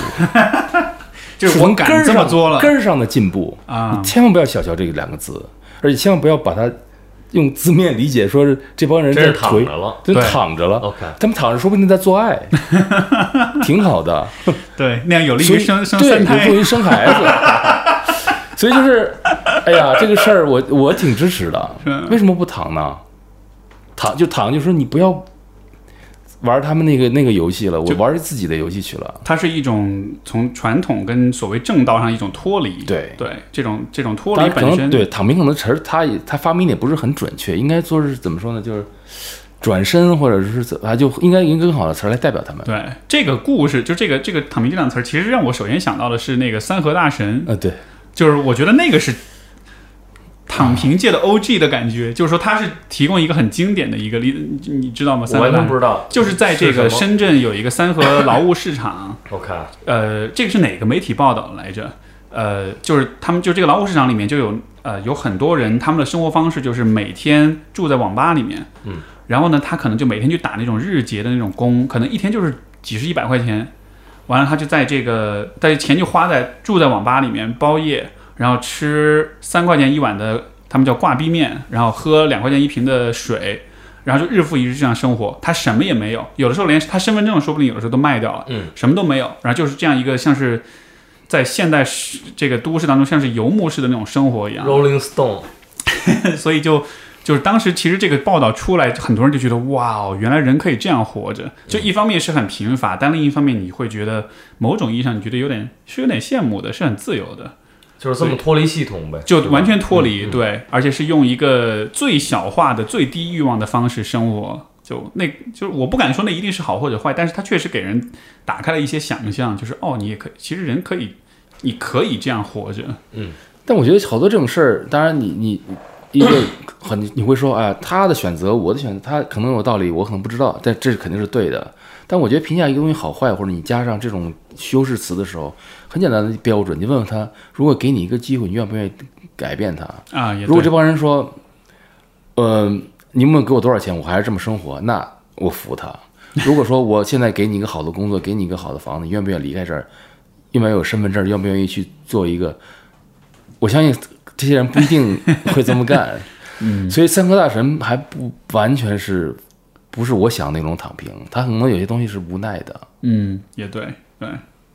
就是我敢从根儿上这么做了根儿上的进步啊你千万不要小瞧这个两个字，而且千万不要把它用字面理解，说是这帮人真是躺在颓着了。真对躺着了。OK，他们躺着，说不定在做爱，挺好的。对，那样有利于生生对，有助于生孩子。所以就是，哎呀，这个事儿我我挺支持的。为什么不躺呢？躺就躺，就说你不要玩他们那个那个游戏了，我玩自己的游戏去了。它是一种从传统跟所谓正道上一种脱离，对对，这种这种脱离本身，能对躺平可能词儿，他也他发明的也不是很准确，应该说是怎么说呢？就是转身，或者是怎啊，就应该用更好的词儿来代表他们。对这个故事，就这个这个躺平这两个词儿，其实让我首先想到的是那个三河大神，呃，对，就是我觉得那个是躺平界的 OG 的感觉，就是说他是提供一个很经典的一个例子，你知道吗？我完三河大神全不知道，就是在这个深圳有一个三和劳务市场，OK，呃，这个是哪个媒体报道来着？呃，就是他们就这个劳务市场里面就有呃有很多人，他们的生活方式就是每天住在网吧里面，嗯，然后呢，他可能就每天去打那种日结的那种工，可能一天就是几十一百块钱，完了他就在这个，但是钱就花在住在网吧里面包夜，然后吃三块钱一碗的，他们叫挂壁面，然后喝两块钱一瓶的水。然后就日复一日这样生活，他什么也没有，有的时候连他身份证说不定有的时候都卖掉了，嗯，什么都没有，然后就是这样一个像是在现代市这个都市当中像是游牧式的那种生活一样，Rolling Stone，所以就就是当时其实这个报道出来，很多人就觉得哇哦，原来人可以这样活着。就一方面是很贫乏，但另一方面你会觉得某种意义上你觉得有点是有点羡慕的，是很自由的，就是这么脱离系统呗，就完全脱离、对，而且是用一个最小化的、最低欲望的方式生活。就那，就是我不敢说那一定是好或者坏，但是它确实给人打开了一些想象，就是哦，你也可以，其实人可以，你可以这样活着。嗯但我觉得好多这种事儿，当然你你一个很你会说，哎，他的选择，我的选择，他可能有道理，我可能不知道，但这肯定是对的。但我觉得评价一个东西好坏，或者你加上这种修饰词的时候，很简单的标准，你问问他，如果给你一个机会，你愿不愿意改变他？啊，如果这帮人说，呃，你们给我多少钱，我还是这么生活，那我服他。如果说我现在给你一个好的工作，给你一个好的房子，你愿不愿意离开这儿？愿不愿意有身份证？愿不愿意去做一个？我相信这些人不一定会这么干。嗯，所以三颗大神还不完全是，不是我想那种躺平，他可能有些东西是无奈的。嗯，也对对，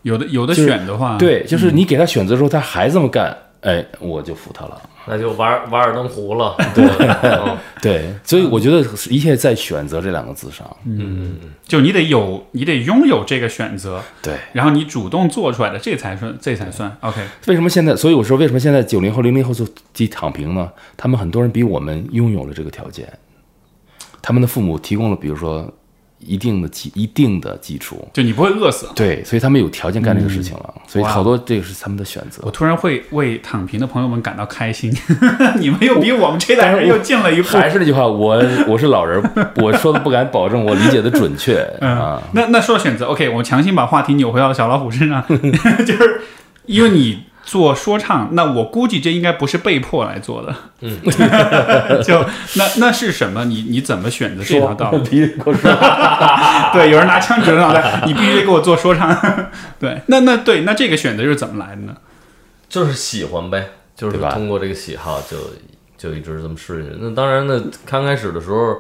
有的有的选的话，对，就是你给他选择的时候，他还这么干，哎，我就服他了。那就瓦瓦尔登湖了，对，嗯对，所以我觉得一切在选择这两个字上。嗯，就你得有，你得拥有这个选择，对，然后你主动做出来的，这才算，这才算 OK。为什么现在？所以我说，为什么现在九零后、零零后就就躺平呢？他们很多人比我们拥有了这个条件，他们的父母提供了，比如说一定的基、一定的基础，就你不会饿死。对，所以他们有条件干这个事情了。所以好多这个是他们的选择我。突然会为躺平的朋友们感到开心，你们又比我们这代人又进了一步。还是那句话，我 我是老人，我说的不敢保证我理解的准确 啊。那那说到选择，OK，我强行把话题扭回到小老虎身上，就是因为你做说唱，那我估计这应该不是被迫来做的，嗯，就那那是什么？你你怎么选择这条道路？必须给我说，对，有人拿枪指着脑袋，你必须得给我做说唱。对，那那对，那这个选择是怎么来的呢？就是喜欢呗，就是通过这个喜好就就一直这么试下去。那当然，那刚开始的时候，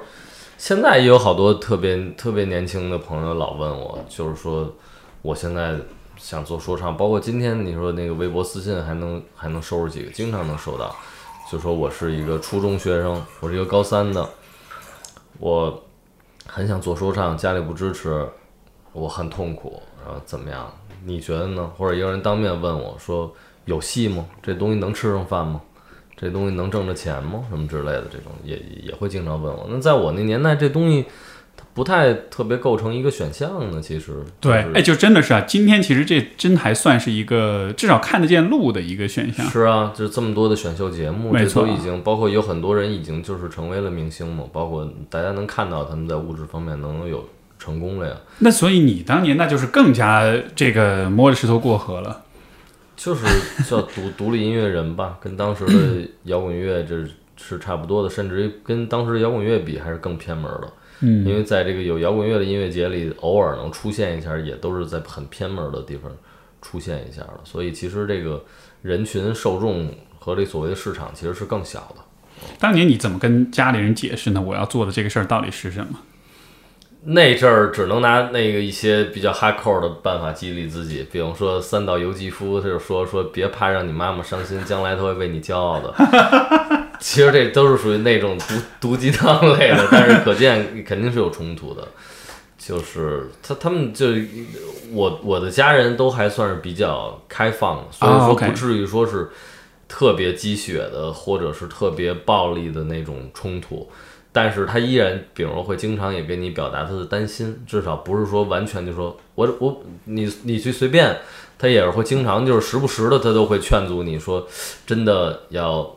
现在也有好多特别特别年轻的朋友老问我，就是说我现在想做说唱，包括今天你说那个微博私信还能还能收拾几个，经常能收到，就说我是一个初中学生，我是一个高三的，我很想做说唱，家里不支持，我很痛苦，然后怎么样？你觉得呢？或者有人当面问我说有戏吗？这东西能吃上饭吗？这东西能挣着钱吗？什么之类的，这种也也会经常问我。那在我那年代，这东西不太特别构成一个选项呢。其实就是，对哎，就真的是啊，今天其实这真还算是一个至少看得见路的一个选项。是啊，就是这么多的选秀节目，这没错都已经包括有很多人已经就是成为了明星嘛，包括大家能看到他们在物质方面能有成功了呀。那所以你当年那就是更加这个摸着石头过河了。就是叫独独立音乐人吧，跟当时的摇滚乐这是差不多的，甚至于跟当时的摇滚乐比还是更偏门的。嗯因为在这个有摇滚乐的音乐节里，偶尔能出现一下，也都是在很偏门的地方出现一下了。所以其实这个人群受众和这所谓的市场其实是更小的。当年你怎么跟家里人解释呢？我要做的这个事儿到底是什么？那阵儿只能拿那个一些比较 hardcore 的办法激励自己，比方说三岛由纪夫，他就说说别怕让你妈妈伤心，将来她会为你骄傲的。其实这都是属于那种毒毒鸡汤类的，但是可见 肯定是有冲突的。就是他他们就我我的家人都还算是比较开放的，所以啊说不至于说是特别鸡血的，或者是特别暴力的那种冲突。但是他依然，比如说会经常也跟你表达他的担心，至少不是说完全就说我我你你去随便，他也是会经常就是时不时的他都会劝阻你说，真的要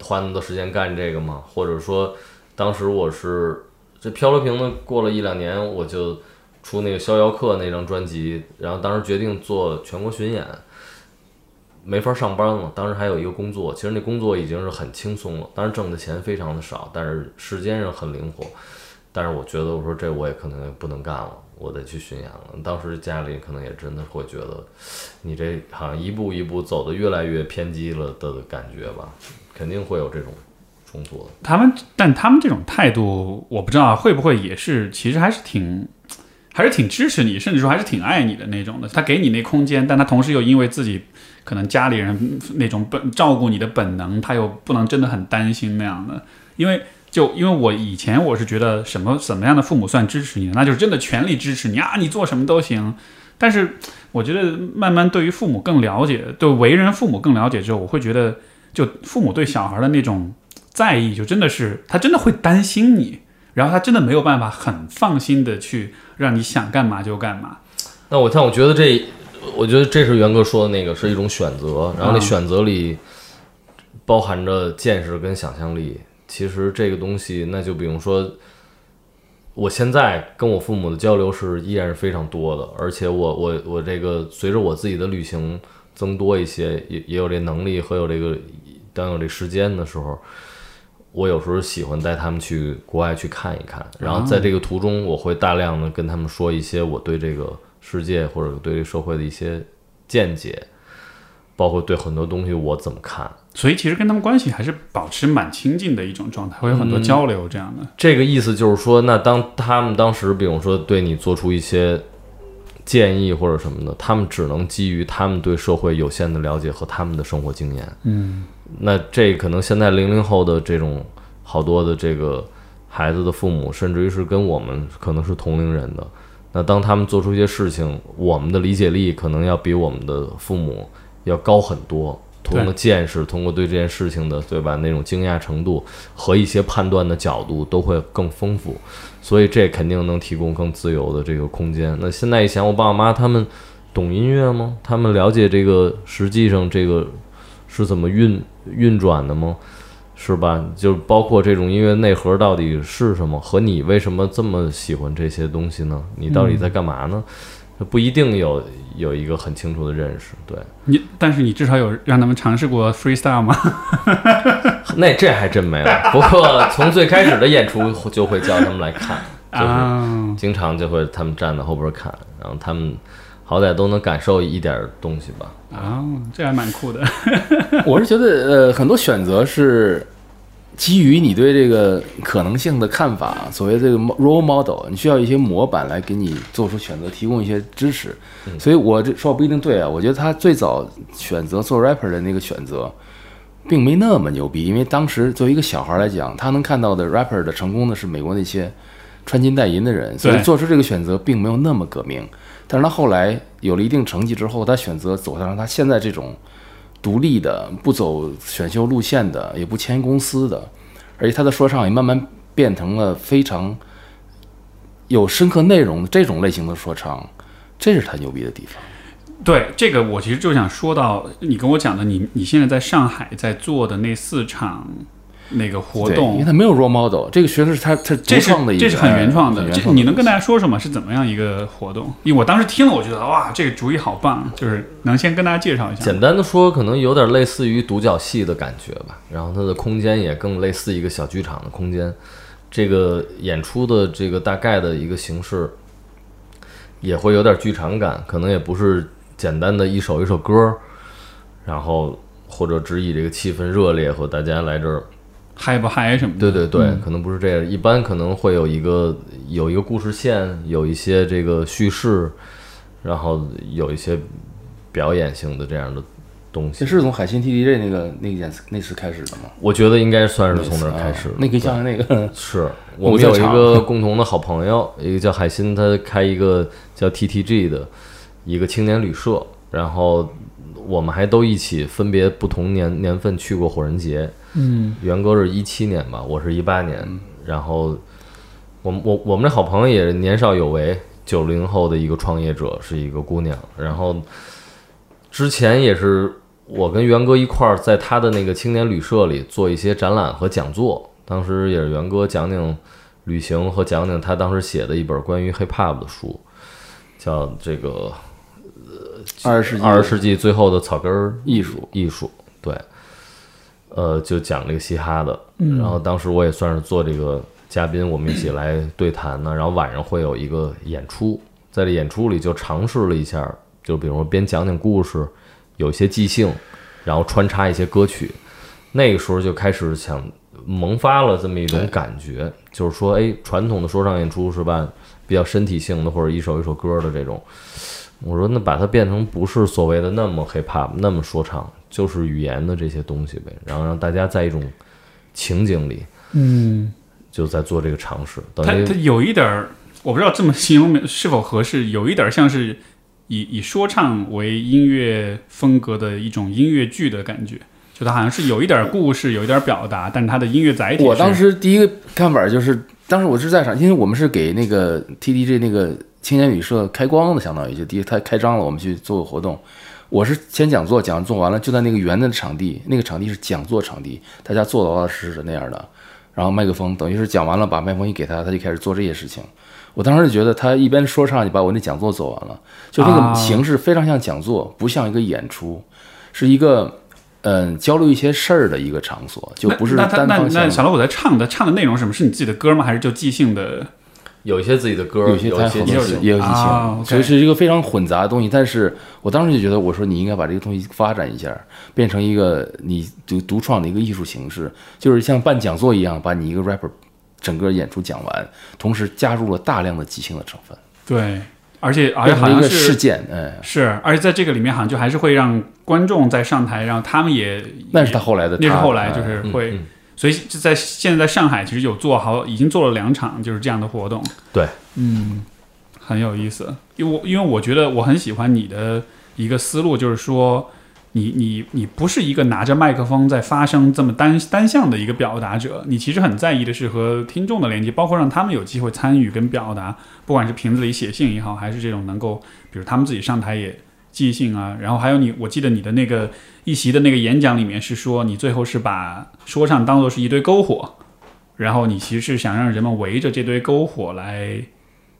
花那么多时间干这个吗？或者说当时我是这漂流瓶呢，过了一两年我就出那个逍遥客那张专辑，然后当时决定做全国巡演。没法上班了，当时还有一个工作，其实那工作已经是很轻松了，当然挣的钱非常的少，但是时间上很灵活。但是我觉得，我说这我也可能也不能干了，我得去巡演了。当时家里可能也真的会觉得，你这好像一步一步走的越来越偏激了的感觉吧，肯定会有这种冲突的。他们，但他们这种态度，我不知道会不会也是，其实还是挺，还是挺支持你，甚至说还是挺爱你的那种的。他给你那空间，但他同时又因为自己。可能家里人那种本照顾你的本能，他又不能真的很担心那样的，因为就因为我以前我是觉得什么什么样的父母算支持你，那就是真的全力支持你啊，你做什么都行。但是我觉得慢慢对于父母更了解，对为人父母更了解之后，我会觉得就父母对小孩的那种在意，就真的是他真的会担心你，然后他真的没有办法很放心的去让你想干嘛就干嘛。那我像我觉得这。我觉得这是元哥说的那个是一种选择，然后那选择里包含着见识跟想象力。其实这个东西，那就比如说，我现在跟我父母的交流是依然是非常多的，而且我我我这个随着我自己的旅行增多一些，也也有这能力和有这个当有这时间的时候，我有时候喜欢带他们去国外去看一看，然后在这个途中，我会大量的跟他们说一些我对这个。世界或者对社会的一些见解，包括对很多东西我怎么看，所以其实跟他们关系还是保持蛮亲近的一种状态，会有很多交流这样的。这个意思就是说，那当他们当时，比如说对你做出一些建议或者什么的，他们只能基于他们对社会有限的了解和他们的生活经验。嗯，那这可能现在零零后的这种好多的这个孩子的父母，甚至于是跟我们可能是同龄人的。那当他们做出一些事情，我们的理解力可能要比我们的父母要高很多，通过见识，通过对这件事情的对吧那种惊讶程度和一些判断的角度都会更丰富，所以这肯定能提供更自由的这个空间。那现在以前，我爸我妈他们懂音乐吗？他们了解这个实际上这个是怎么运运转的吗？是吧？就包括这种音乐内核到底是什么，和你为什么这么喜欢这些东西呢？你到底在干嘛呢？不一定有有一个很清楚的认识。对你，但是你至少有让他们尝试过 freestyle 吗？那这还真没有。不过从最开始的演出就会叫他们来看，就是经常就会他们站在后边看，然后他们。好歹都能感受一点东西吧。啊，这还蛮酷的。我是觉得，呃，很多选择是基于你对这个可能性的看法。所谓这个 role model，你需要一些模板来给你做出选择，提供一些支持。所以我这说不一定对啊。我觉得他最早选择做 rapper 的那个选择，并没那么牛逼。因为当时作为一个小孩来讲，他能看到的 rapper 的成功的是美国那些穿金戴银的人，所以做出这个选择并没有那么革命。但是他后来有了一定成绩之后，他选择走上他现在这种独立的、不走选秀路线的、也不签公司的，而且他的说唱也慢慢变成了非常有深刻内容的这种类型的说唱，这是他牛逼的地方。对这个，我其实就想说到你跟我讲的，你你现在在上海在做的那四场。那个活动，因为他没有 role model，这个学生是他他这是的，这是很原创的。这你能跟大家说说吗？是怎么样一个活动？因为我当时听了，我觉得哇，这个主意好棒，就是能先跟大家介绍一下。简单的说，可能有点类似于独角戏的感觉吧。然后它的空间也更类似一个小剧场的空间。这个演出的这个大概的一个形式，也会有点剧场感，可能也不是简单的一首一首歌，然后或者只以这个气氛热烈和大家来这儿。嗨不嗨什么的？对对对，可能不是这样。一般可能会有一个有一个故事线，有一些这个叙事，然后有一些表演性的这样的东西。这是从海信 TDJ 那个那件那次开始的吗？我觉得应该算是从那儿开始。那个像那个 是我们有一个共同的好朋友，一个叫海鑫，他开一个叫 TTG 的一个青年旅社，然后我们还都一起分别不同年年份去过火人节。嗯。元哥是一七年吧，我是一八年，然后我们我我们这好朋友也是年少有为，九零后的一个创业者，是一个姑娘，然后之前也是我跟元哥一块儿在他的那个青年旅社里做一些展览和讲座，当时也是元哥讲讲旅行和讲讲他当时写的一本关于 hip hop 的书，叫这个二十世纪二十世纪最后的草根儿艺术，艺术，对，呃，就讲这个嘻哈的。然后当时我也算是做这个嘉宾，我们一起来对谈呢。然后晚上会有一个演出，在这演出里就尝试了一下，就比如说边讲讲故事，有一些即兴，然后穿插一些歌曲。那个时候就开始想萌发了这么一种感觉，就是说，哎，传统的说唱演出是吧，比较身体性的或者一首一首歌的这种。我说那把它变成不是所谓的那么 hip hop 那么说唱，就是语言的这些东西呗，然后让大家在一种情景里嗯，就在做这个尝试，等它它有一点儿，我不知道这么形容是否合适，有一点儿像是以以说唱为音乐风格的一种音乐剧的感觉，就它好像是有一点儿故事，有一点儿表达，但是它的音乐载体，我当时第一个看法就是，当时我是在场，因为我们是给那个 TDG 那个青年旅社开光的，相当于就第一他开张了，我们去做个活动。我是先讲座，讲座完了就在那个圆的场地，那个场地是讲座场地，大家坐的老老实实的那样的，然后麦克风等于是讲完了，把麦克风一给他，他就开始做这些事情。我当时就觉得他一边说唱就把我那讲座做完了，就那啊个形式非常像讲座，不像一个演出，是一个嗯交流一些事儿的一个场所，就不是单方向那。那小老虎在唱的唱的内容是什么？是你自己的歌吗？还是就即兴的？有一些自己的歌，有些有一些也有激情，啊所以是一个非常混杂的东西。但是我当时就觉得，我说你应该把这个东西发展一下，变成一个你独独创的一个艺术形式，就是像办讲座一样，把你一个 rapper 整个演出讲完，同时加入了大量的即兴的成分，对，而且而且好像是事件。哎，是，而且在这个里面好像就还是会让观众在上台，让他们也那是他后来的，那是后来就是会，嗯所以就在现在在上海其实有做好，已经做了两场就是这样的活动。对，嗯，很有意思。因为我因为我觉得我很喜欢你的一个思路，就是说你你你不是一个拿着麦克风在发声这么单单向的一个表达者，你其实很在意的是和听众的连接，包括让他们有机会参与跟表达，不管是瓶子里写信也好，还是这种能够，比如他们自己上台也即兴啊，然后还有你，我记得你的那个一席的那个演讲里面是说，你最后是把说唱当做是一堆篝火，然后你其实是想让人们围着这堆篝火来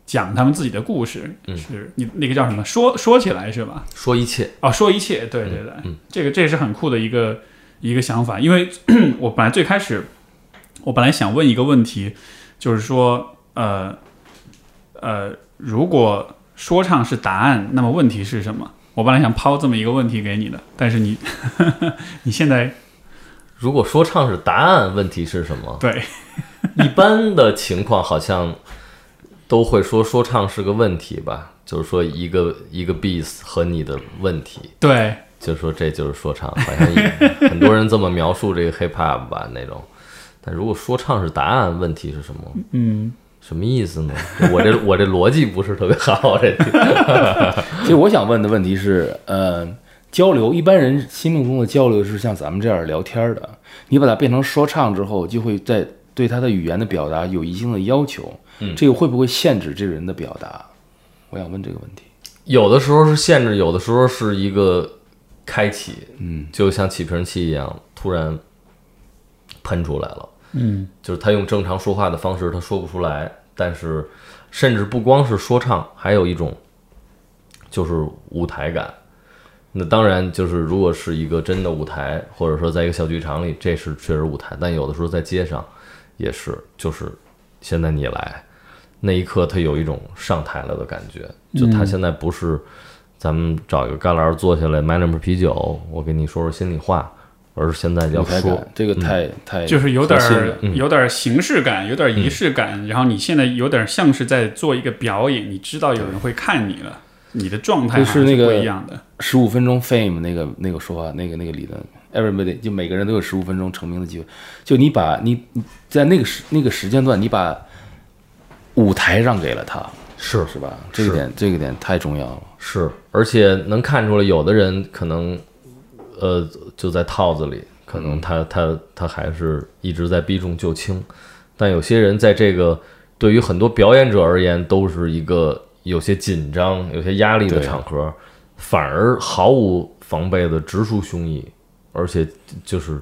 讲他们自己的故事，嗯是你那个叫什么？说说起来是吧？说一切，哦，说一切，对对对，嗯这个这也是很酷的一个一个想法，因为 我本来最开始我本来想问一个问题，就是说，呃呃，如果说唱是答案，那么问题是什么？我本来想抛这么一个问题给你的，但是你 你现在如果说唱是答案，问题是什么？对一般的情况好像都会说说唱是个问题吧，就是说一个一个 beat 和你的问题，对就是说这就是说唱，好像也很多人这么描述这个 hip hop 吧那种。但如果说唱是答案，问题是什么？嗯什么意思呢？我这我这逻辑不是特别好，这 其实我想问的问题是，呃，交流一般人心目中的交流是像咱们这样聊天的，你把它变成说唱之后，就会在对他的语言的表达有一定的要求，嗯这个会不会限制这个人的表达？我想问这个问题。有的时候是限制，有的时候是一个开启，嗯，就像起瓶器一样，突然喷出来了。嗯就是他用正常说话的方式，他说不出来。但是，甚至不光是说唱，还有一种就是舞台感。那当然，就是如果是一个真的舞台，或者说在一个小剧场里，这是确实舞台。但有的时候在街上也是，就是现在你来，那一刻他有一种上台了的感觉。就他现在不是咱们找一个旮旯坐下来买两瓶啤酒，我跟你说说心里话，而是现在要说这个太、太就是有点有点儿形式感，有点儿仪式感，然后你现在有点像是在做一个表演，你知道有人会看你了，你的状态是那个一样的。十五分钟 fame 那个那个说法，那个那个理论，everybody 就每个人都有十五分钟成名的机会。就你把你你在那个时那个时间段，你把舞台让给了他，是是吧？这个点这个点太重要了。是，而且能看出来，有的人可能，呃，就在套子里，可能他他他还是一直在避重就轻，但有些人在这个对于很多表演者而言，都是一个有些紧张、有些压力的场合，反而毫无防备的直抒胸臆，而且就是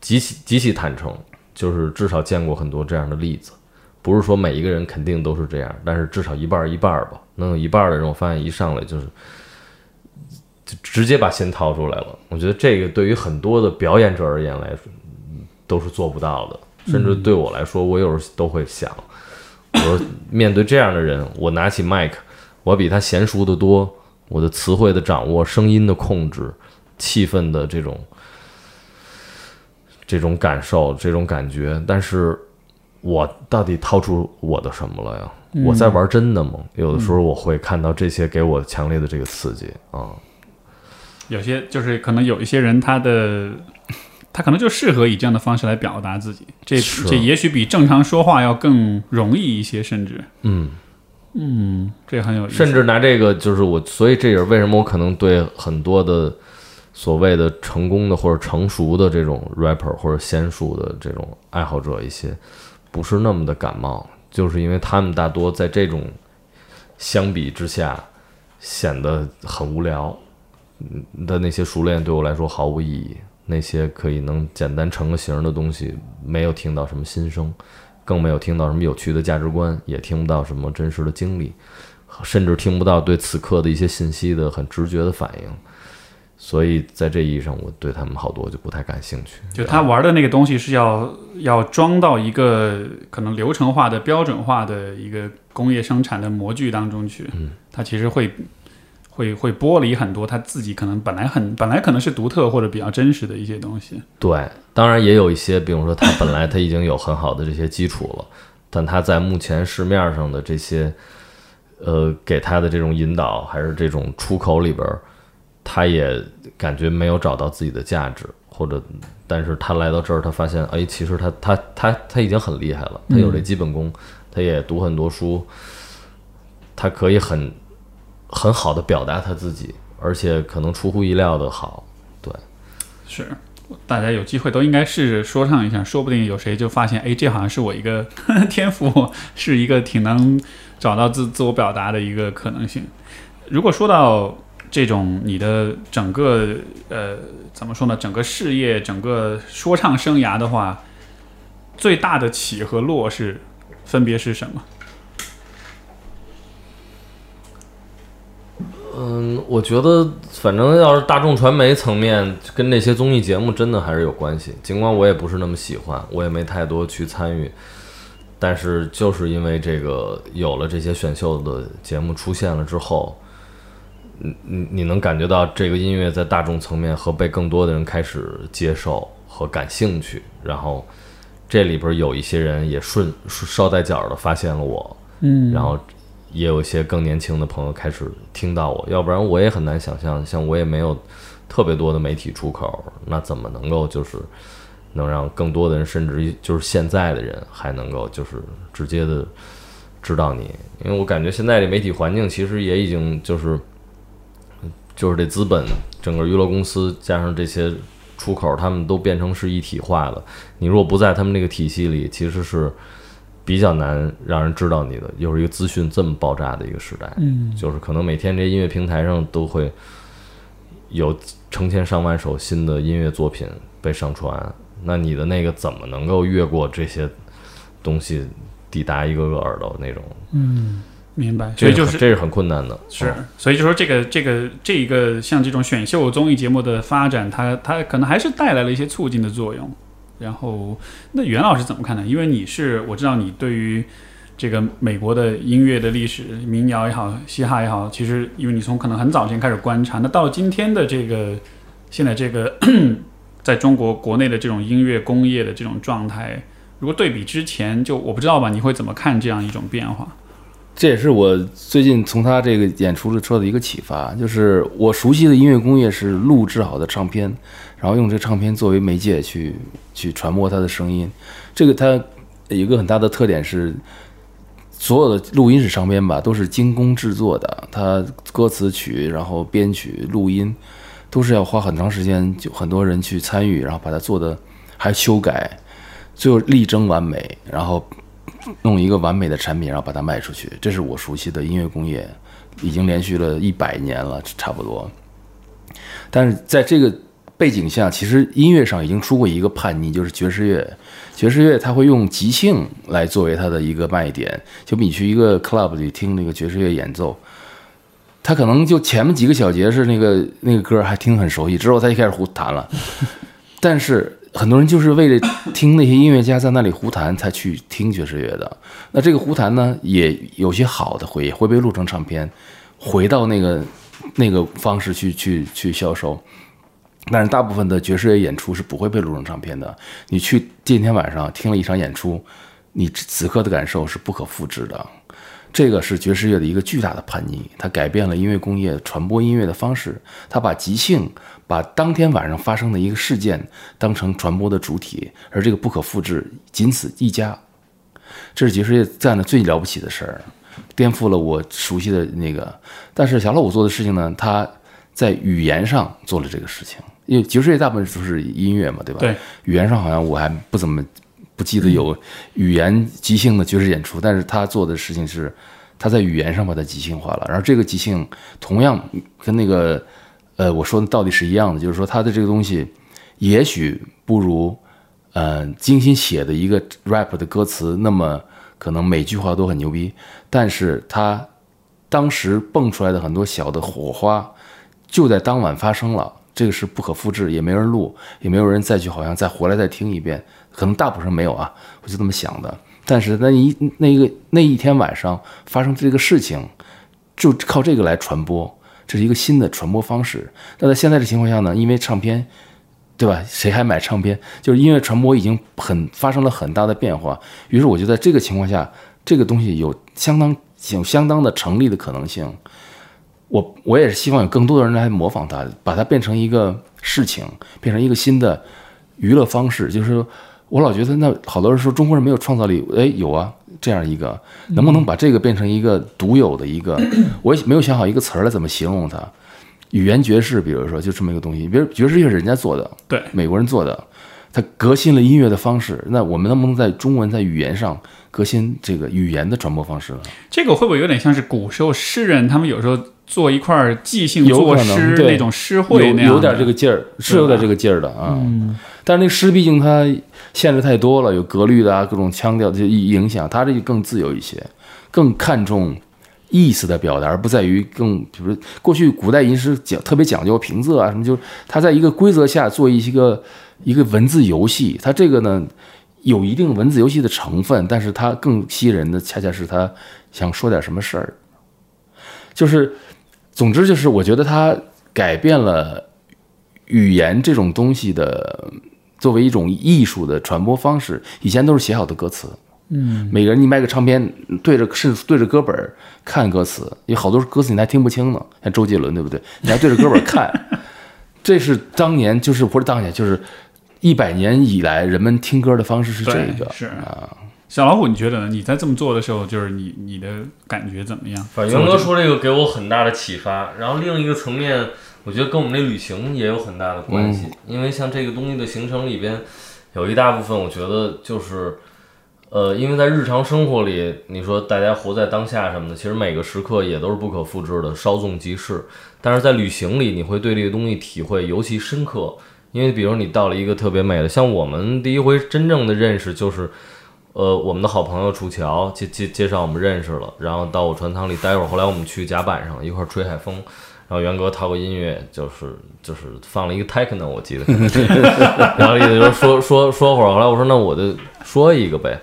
极其极其坦诚，就是至少见过很多这样的例子。不是说每一个人肯定都是这样，但是至少一半儿一半儿吧。能有一半儿的人，我发现一上来就是就直接把心掏出来了。我觉得这个对于很多的表演者而言来说，都是做不到的。甚至对我来说，我有时候都会想，我说面对这样的人，我拿起麦克，我比他娴熟的多，我的词汇的掌握、声音的控制、气氛的这种这种感受、这种感觉，但是。我到底掏出我的什么了呀？我在玩真的吗？有的时候我会看到这些给我强烈的这个刺激啊。有些就是可能有一些人他的 他可能就适合以这样的方式来表达自己，这这也许比正常说话要更容易一些，甚至嗯，嗯，这很有意思。甚至拿这个就是我，所以这也是为什么我可能对很多的所谓的成功的或者成熟的这种 rapper 或者娴熟的这种爱好者一些。不是那么的感冒，就是因为他们大多在这种相比之下显得很无聊嗯的那些熟练对我来说毫无意义。那些可以能简单成个形的东西，没有听到什么心声，更没有听到什么有趣的价值观，也听不到什么真实的经历，甚至听不到对此刻的一些信息的很直觉的反应。所以在这意义上，我对他们好多就不太感兴趣。就他玩的那个东西是要要装到一个可能流程化的、标准化的一个工业生产的模具当中去，嗯，他其实会会会剥离很多他自己可能本来很本来可能是独特或者比较真实的一些东西。对，当然也有一些，比如说他本来他已经有很好的这些基础了，但他在目前市面上的这些，呃，给他的这种引导还是这种出口里边儿，他也感觉没有找到自己的价值，或者，但是他来到这儿，他发现，哎，其实他他他他已经很厉害了，他有这基本功，他也读很多书，他可以很很好的表达他自己，而且可能出乎意料的好，对。是，大家有机会都应该试着说唱一下，说不定有谁就发现，哎，这好像是我一个 天赋，是一个挺能找到自自我表达的一个可能性。如果说到这种你的整个呃怎么说呢，整个事业、整个说唱生涯的话，最大的起和落是分别是什么？嗯，我觉得反正要是大众传媒层面，跟那些综艺节目真的还是有关系。尽管我也不是那么喜欢，我也没太多去参与，但是就是因为这个有了这些选秀的节目出现了之后，你你你能感觉到这个音乐在大众层面和被更多的人开始接受和感兴趣，然后这里边有一些人也顺捎带脚的发现了我，嗯然后也有一些更年轻的朋友开始听到我，要不然我也很难想象，像我也没有特别多的媒体出口，那怎么能够就是能让更多的人，甚至于就是现在的人还能够就是直接的知道你？因为我感觉现在这媒体环境其实也已经就是就是这资本整个娱乐公司加上这些出口，他们都变成是一体化了。你如果不在他们那个体系里，其实是比较难让人知道你的。又是一个资讯这么爆炸的一个时代，嗯就是可能每天这音乐平台上都会有成千上万首新的音乐作品被上传，那你的那个怎么能够越过这些东西抵达一个个耳朵那种？嗯，明白。所这以就是这是很困难的。是嗯，所以就说这个这个这一个像这种选秀综艺节目的发展，它它可能还是带来了一些促进的作用。然后，那袁老师怎么看呢？因为你是我知道你对于这个美国的音乐的历史，民谣也好，嘻哈也好，其实因为你从可能很早前开始观察，那到今天的这个现在这个 在中国国内的这种音乐工业的这种状态，如果对比之前，就我不知道吧，你会怎么看这样一种变化？这也是我最近从他这个演出里受的一个启发，就是我熟悉的音乐工业是录制好的唱片，然后用这唱片作为媒介去去传播它的声音。这个它有一个很大的特点是，所有的录音室唱片吧，都是精工制作的，它歌词曲，然后编曲、录音，都是要花很长时间，就很多人去参与，然后把它做的还修改，最后力争完美，然后弄一个完美的产品，然后把它卖出去。这是我熟悉的音乐工业，已经连续了一百年了，差不多。但是在这个背景下，其实音乐上已经出过一个叛逆，就是爵士乐。爵士乐它会用即兴来作为它的一个卖点，就比你去一个 club 里听那个爵士乐演奏，他可能就前面几个小节是那个那个歌还听很熟悉，之后他就开始胡弹了。但是很多人就是为了听那些音乐家在那里胡弹才去听爵士乐的。那这个胡弹呢，也有些好的会会被录成唱片，回到那个那个方式去去去销售。但是大部分的爵士乐演出是不会被录成唱片的。你去今天晚上听了一场演出，你此刻的感受是不可复制的。这个是爵士乐的一个巨大的叛逆，它改变了音乐工业传播音乐的方式。它把即兴，把当天晚上发生的一个事件当成传播的主体，而这个不可复制，仅此一家。这是爵士乐干的最了不起的事儿，颠覆了我熟悉的那个。但是小老五做的事情呢，他在语言上做了这个事情。因为爵士乐大部分都是音乐嘛，对吧？对，语言上好像我还不怎么不记得有语言即兴的爵士演出，但是他做的事情是他在语言上把它即兴化了，然后这个即兴同样跟那个呃我说的道理是一样的，就是说他的这个东西也许不如呃精心写的一个 rap 的歌词那么可能每句话都很牛逼，但是他当时蹦出来的很多小的火花就在当晚发生了。这个是不可复制，也没人录，也没有人再去，好像再回来再听一遍，可能大部分没有啊，我就这么想的。但是那一那一个那一天晚上发生这个事情，就靠这个来传播，这是一个新的传播方式。那在现在的情况下呢？因为唱片，对吧？谁还买唱片？就是音乐传播已经很发生了很大的变化。于是我就在这个情况下，这个东西有相当有相当的成立的可能性。我我也是希望有更多的人来模仿它，把它变成一个事情，变成一个新的娱乐方式。就是我老觉得，那好多人说中国人没有创造力，哎，有啊，这样一个，能不能把这个变成一个独有的一个？我也没有想好一个词儿来怎么形容它。语言爵士，比如说就这么一个东西，比如爵士乐是人家做的，对，美国人做的，它革新了音乐的方式。那我们能不能在中文在语言上革新这个语言的传播方式呢？这个会不会有点像是古时候诗人他们有时候？做一块即兴作诗那种诗会那样，有点这个劲儿，是有点这个劲儿的啊。但是那诗毕竟它限制太多了，有格律的啊，各种腔调的影响，它这个更自由一些，更看重意思的表达，而不在于更，比如过去古代吟诗讲特别讲究平仄啊什么，就是它在一个规则下做一些个一个文字游戏，它这个呢有一定文字游戏的成分，但是它更吸引人的恰恰是他想说点什么事儿，就是。总之就是，我觉得它改变了语言这种东西的作为一种艺术的传播方式。以前都是写好的歌词，嗯，每个人你卖个唱片，对着是对着歌本看歌词，有好多歌词你还听不清呢。像周杰伦对不对？你还对着歌本看，这是当年就是不是当年就是一百年以来人们听歌的方式是这个是啊。小老虎，你觉得呢？你在这么做的时候，就是你你的感觉怎么样？反正袁哥说这个给我很大的启发。然后另一个层面，我觉得跟我们这旅行也有很大的关系。因为像这个东西的形成里边，有一大部分，我觉得就是，呃，因为在日常生活里，你说大家活在当下什么的，其实每个时刻也都是不可复制的，稍纵即逝。但是在旅行里，你会对这个东西体会尤其深刻。因为比如你到了一个特别美的，像我们第一回真正的认识就是。呃，我们的好朋友楚乔介介介绍我们认识了，然后到我船舱里待会儿。后来我们去甲板上一块儿吹海风，然后元哥掏个音乐，就是就是放了一个 techno，我记得。然后意思就是说说说会儿。后来我说那我就说一个呗，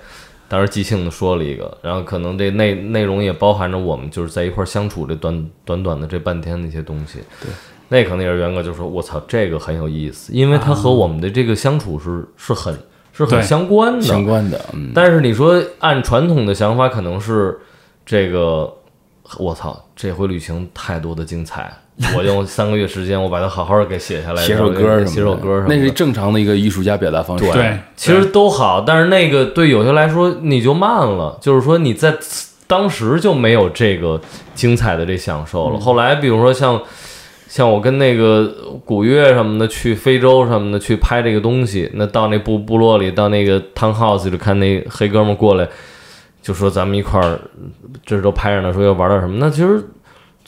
当时即兴的说了一个，然后可能这内内容也包含着我们就是在一块儿相处这短短短的这半天的一些东西。对，那可能也是元哥就说我操，这个很有意思，因为他和我们的这个相处是是很。是很相关的，相关的。嗯，但是你说按传统的想法，可能是这个，我操，这回旅行太多的精彩，我用三个月时间，我把它好好的给写下来，写首歌什么，写首歌什么，那是正常的一个艺术家表达方式。对，其实都好，但是那个对有些来说你就慢了，就是说你在当时就没有这个精彩的这享受了。后来比如说像像我跟那个古月什么的去非洲什么的去拍这个东西，那到那部部落里，到那个 town house 里看那黑哥们过来，就说咱们一块儿这都拍着呢，说要玩点什么，那其实。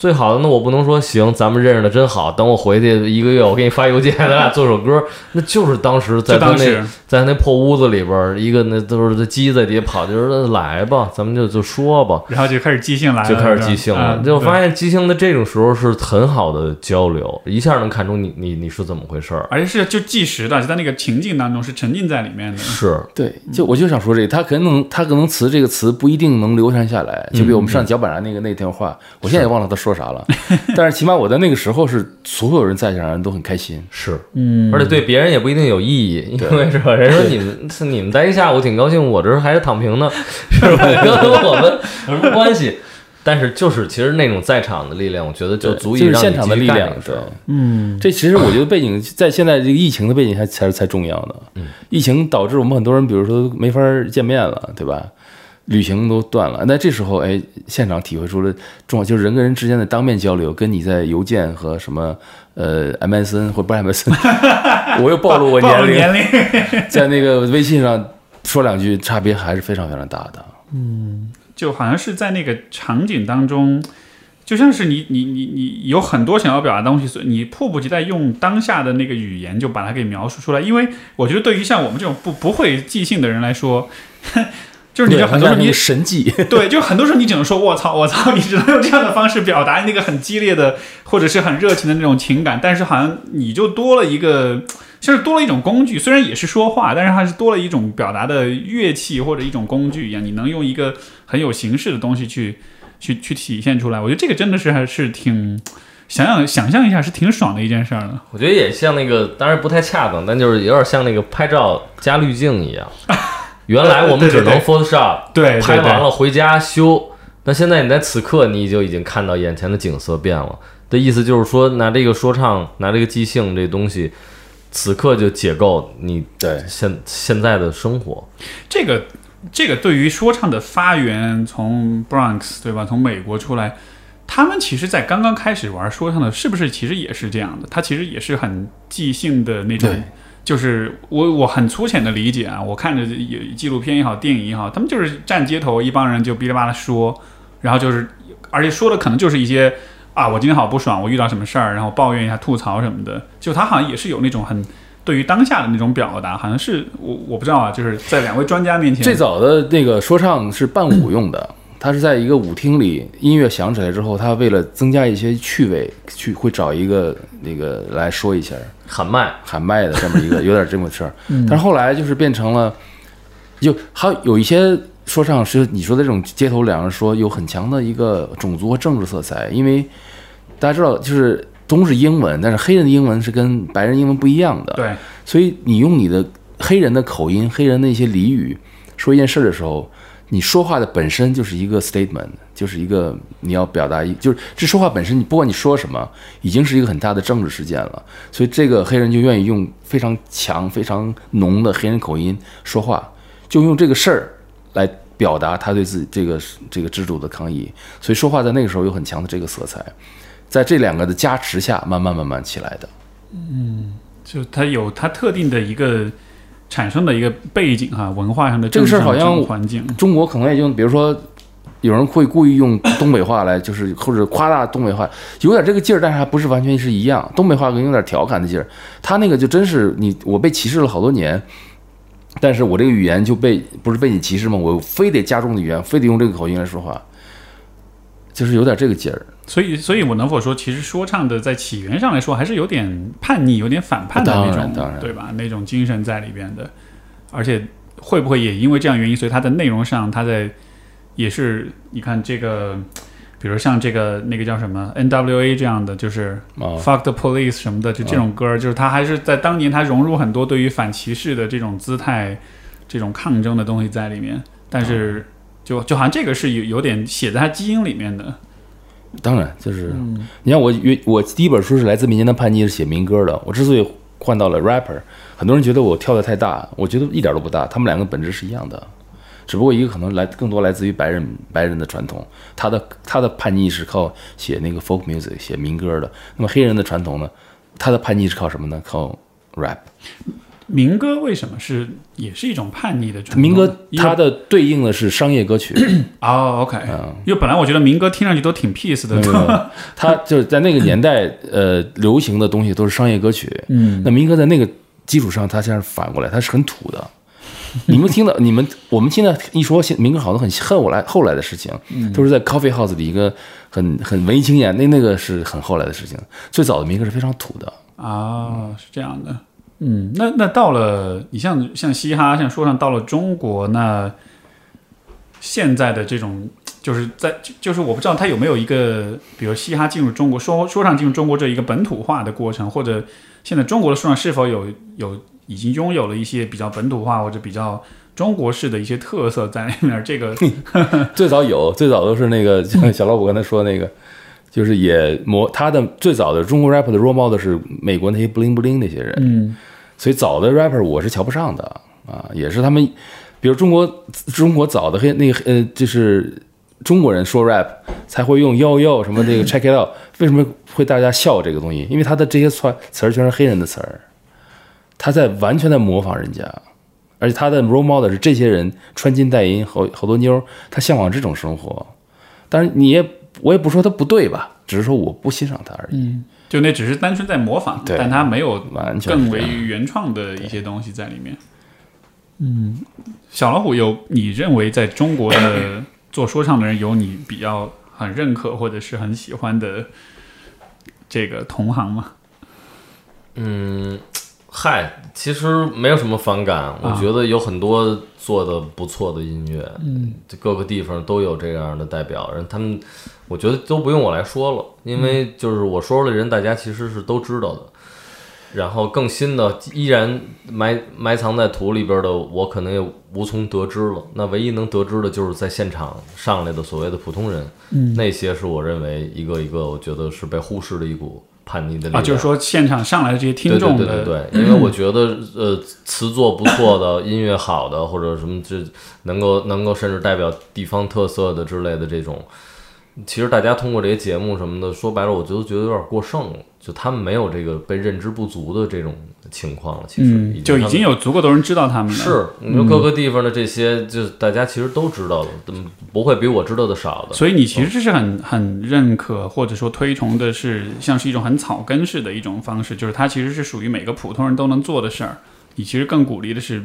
最好的，那我不能说行，咱们认识的真好。等我回去一个月，我给你发邮件，咱俩做首歌。那就是当时在他那就当时在那破屋子里边儿，一个那都是鸡在底下跑，就是来吧，咱们就就说吧，然后就开始即兴来了，就开始即兴了。嗯就发现即兴的这种时候是很好的交流，一下能看出你你你是怎么回事儿。而且是就计时的，就在那个情境当中是沉浸在里面的。是，对，就我就想说这个，他可能他可能词这个词不一定能流传下来，就比如我们上脚板上那个那段话，我现在也忘了他说啥了，但是起码我在那个时候是所有人在场人都很开心。是，嗯，而且对别人也不一定有意义，因为是吧？人说你们是你们待一下午挺高兴，我这儿还是躺平呢，是吧？跟我们有什么关系？但是就是其实那种在场的力量，我觉得就足以让你现场的力量嗯，这其实我觉得背景在现在这个疫情的背景下才是才重要的。嗯疫情导致我们很多人，比如说没法见面了，对吧？旅行都断了，那这时候哎，现场体会出了重要，就是人跟人之间的当面交流，跟你在邮件和什么呃 MSN 或不是 MSN，我又暴露我年龄，年龄，在那个微信上说两句，差别还是非常非常大的。嗯就好像是在那个场景当中，就像是你你你你有很多想要表达的东西，所以你迫不及待用当下的那个语言就把它给描述出来。因为我觉得对于像我们这种不不会即兴的人来说，就是你很多时候你神迹，对，就很多时候你只能说“我操，我操”，你只能用这样的方式表达那个很激烈的或者是很热情的那种情感，但是好像你就多了一个，像是多了一种工具，虽然也是说话，但是它是多了一种表达的乐器或者一种工具一样，你能用一个很有形式的东西去去去体现出来。我觉得这个真的是还是挺想想想象一下是挺爽的一件事儿的。我觉得也像那个，当然不太恰当，但就是有点像那个拍照加滤镜一样。原来我们只能 Photoshop 对，拍对完了回家修，那现在你在此刻你就已经看到眼前的景色变了。的意思就是说，拿这个说唱，拿这个即兴这东西，此刻就解构你对现现在的生活。这个这个对于说唱的发源，从 Bronx 对吧，从美国出来，他们其实，在刚刚开始玩说唱的，是不是其实也是这样的？他其实也是很即兴的那种对，就是我我很粗浅的理解啊，我看着有纪录片也好，电影也好，他们就是站街头，一帮人就哔哩吧啦说，然后就是，而且说的可能就是一些。啊，我今天好不爽，我遇到什么事儿，然后抱怨一下、吐槽什么的。就他好像也是有那种很对于当下的那种表达，好像是我我不知道啊，就是在两位专家面前，最早的那个说唱是伴舞用的，它是在一个舞厅里，音乐响起来之后，他为了增加一些趣味，去会找一个那个来说一下喊麦，喊麦的这么一个，有点这么事儿。但是后来就是变成了，就还有有一些说唱是你说的这种街头两人说有很强的一个种族和政治色彩，因为大家知道就是。都是英文，但是黑人的英文是跟白人英文不一样的。对，所以你用你的黑人的口音、黑人的一些俚语说一件事儿的时候，你说话的本身就是一个 statement，就是一个你要表达一，就是这说话本身，你不管你说什么，已经是一个很大的政治事件了。所以这个黑人就愿意用非常强、非常浓的黑人口音说话，就用这个事儿来表达他对自己这个这个制度的抗议。所以说话在那个时候有很强的这个色彩，在这两个的加持下，慢慢慢慢起来的。嗯就它有它特定的一个产生的一个背景哈、文化上的这个事儿好像环境，中国可能也就比如说，有人会故意用东北话来，就是或者夸大东北话，有点这个劲儿，但是还不是完全是一样。东北话跟有点调侃的劲儿，他那个就真是你我被歧视了好多年，但是我这个语言就被不是被你歧视吗？我非得加重的语言，非得用这个口音来说话，就是有点这个劲儿。所以所以我能否说，其实说唱的在起源上来说，还是有点叛逆、有点反叛的那种，对吧？那种精神在里边的，而且会不会也因为这样原因，所以它的内容上，它在也是你看这个。比如像这个那个叫什么 N.W.A 这样的，就是啊 Fuck the Police 什么的，就这种歌，就是它还是在当年它融入很多对于反歧视的这种姿态、这种抗争的东西在里面。但是就就好像这个是有有点写在他基因里面的。当然，就是、你看我原我第一本书是来自民间的叛逆，是写民歌的。我之所以换到了 rapper，很多人觉得我跳的太大，我觉得一点都不大，他们两个本质是一样的。只不过一个可能来更多来自于白人白人的传统，他的他的叛逆是靠写那个 folk music 写民歌的。那么黑人的传统呢，他的叛逆是靠什么呢？靠 rap。民歌为什么是也是一种叛逆的传统？民歌它的对应的是商业歌曲，哦，OK，嗯因为本来我觉得民歌听上去都挺 peace 的，那个它就是在那个年代，呃，流行的东西都是商业歌曲。嗯，那民歌在那个基础上，它现在反过来，它是很土的。你们听到你们我们现在一说现民歌好像很后来后来的事情，都是在 coffee house 里一个很很文艺青年，那那个是很后来的事情。最早的民歌是非常土的。啊，是这样的。嗯，那那到了你像像嘻哈，像说唱到了中国，那现在的这种就是在就就是我不知道它有没有一个，比如嘻哈进入中国，说说唱进入中国这一个本土化的过程，或者现在中国的说唱是否有有已经拥有了一些比较本土化或者比较中国式的一些特色在里面？这个最早有，最早都是那个像小老虎刚才说那个，就是也模他的最早的中国 rapper 的 role model 是美国那些 bling bling 那些人，嗯所以早的 rapper 我是瞧不上的啊，也是他们，比如中国中国早的黑那个呃，就是中国人说 rap 才会用 yo yo 什么这个 check it out，为什么会大家笑这个东西？因为他的这些词儿词儿全是黑人的词儿，他在完全在模仿人家，而且他的 role model 是这些人穿金戴银，好好多妞儿，他向往这种生活。但是你也我也不说他不对吧，只是说我不欣赏他而已。嗯，就那只是单纯在模仿，但它没有完全更为于原创的一些东西在里面。嗯，小老虎有你认为在中国的 做说唱的人有你比较很认可或者是很喜欢的这个同行吗？嗯，嗨，其实没有什么反感，我觉得有很多做的不错的音乐，嗯，各个地方都有这样的代表人，他们我觉得都不用我来说了，因为就是我说的人，大家其实是都知道的。然后更新的依然埋埋藏在土里边的，我可能也无从得知了。那唯一能得知的就是在现场上来的所谓的普通人，嗯那些是我认为一个一个，我觉得是被忽视的一股叛逆的力啊，量。就是说现场上来的这些听众对的，对对对 对，因为我觉得呃词作不错的、音乐好的，或者什么这能够能够甚至代表地方特色的之类的这种，其实大家通过这些节目什么的，说白了，我觉得觉得有点过剩了，就他们没有这个被认知不足的这种情况了。其实嗯，就已经有。足够多人知道他们了。是，你说各个地方的这些，就大家其实都知道的，嗯不会比我知道的少的。所以你其实是很很认可或者说推崇的是，像是一种很草根式的一种方式，就是它其实是属于每个普通人都能做的事儿。你其实更鼓励的是，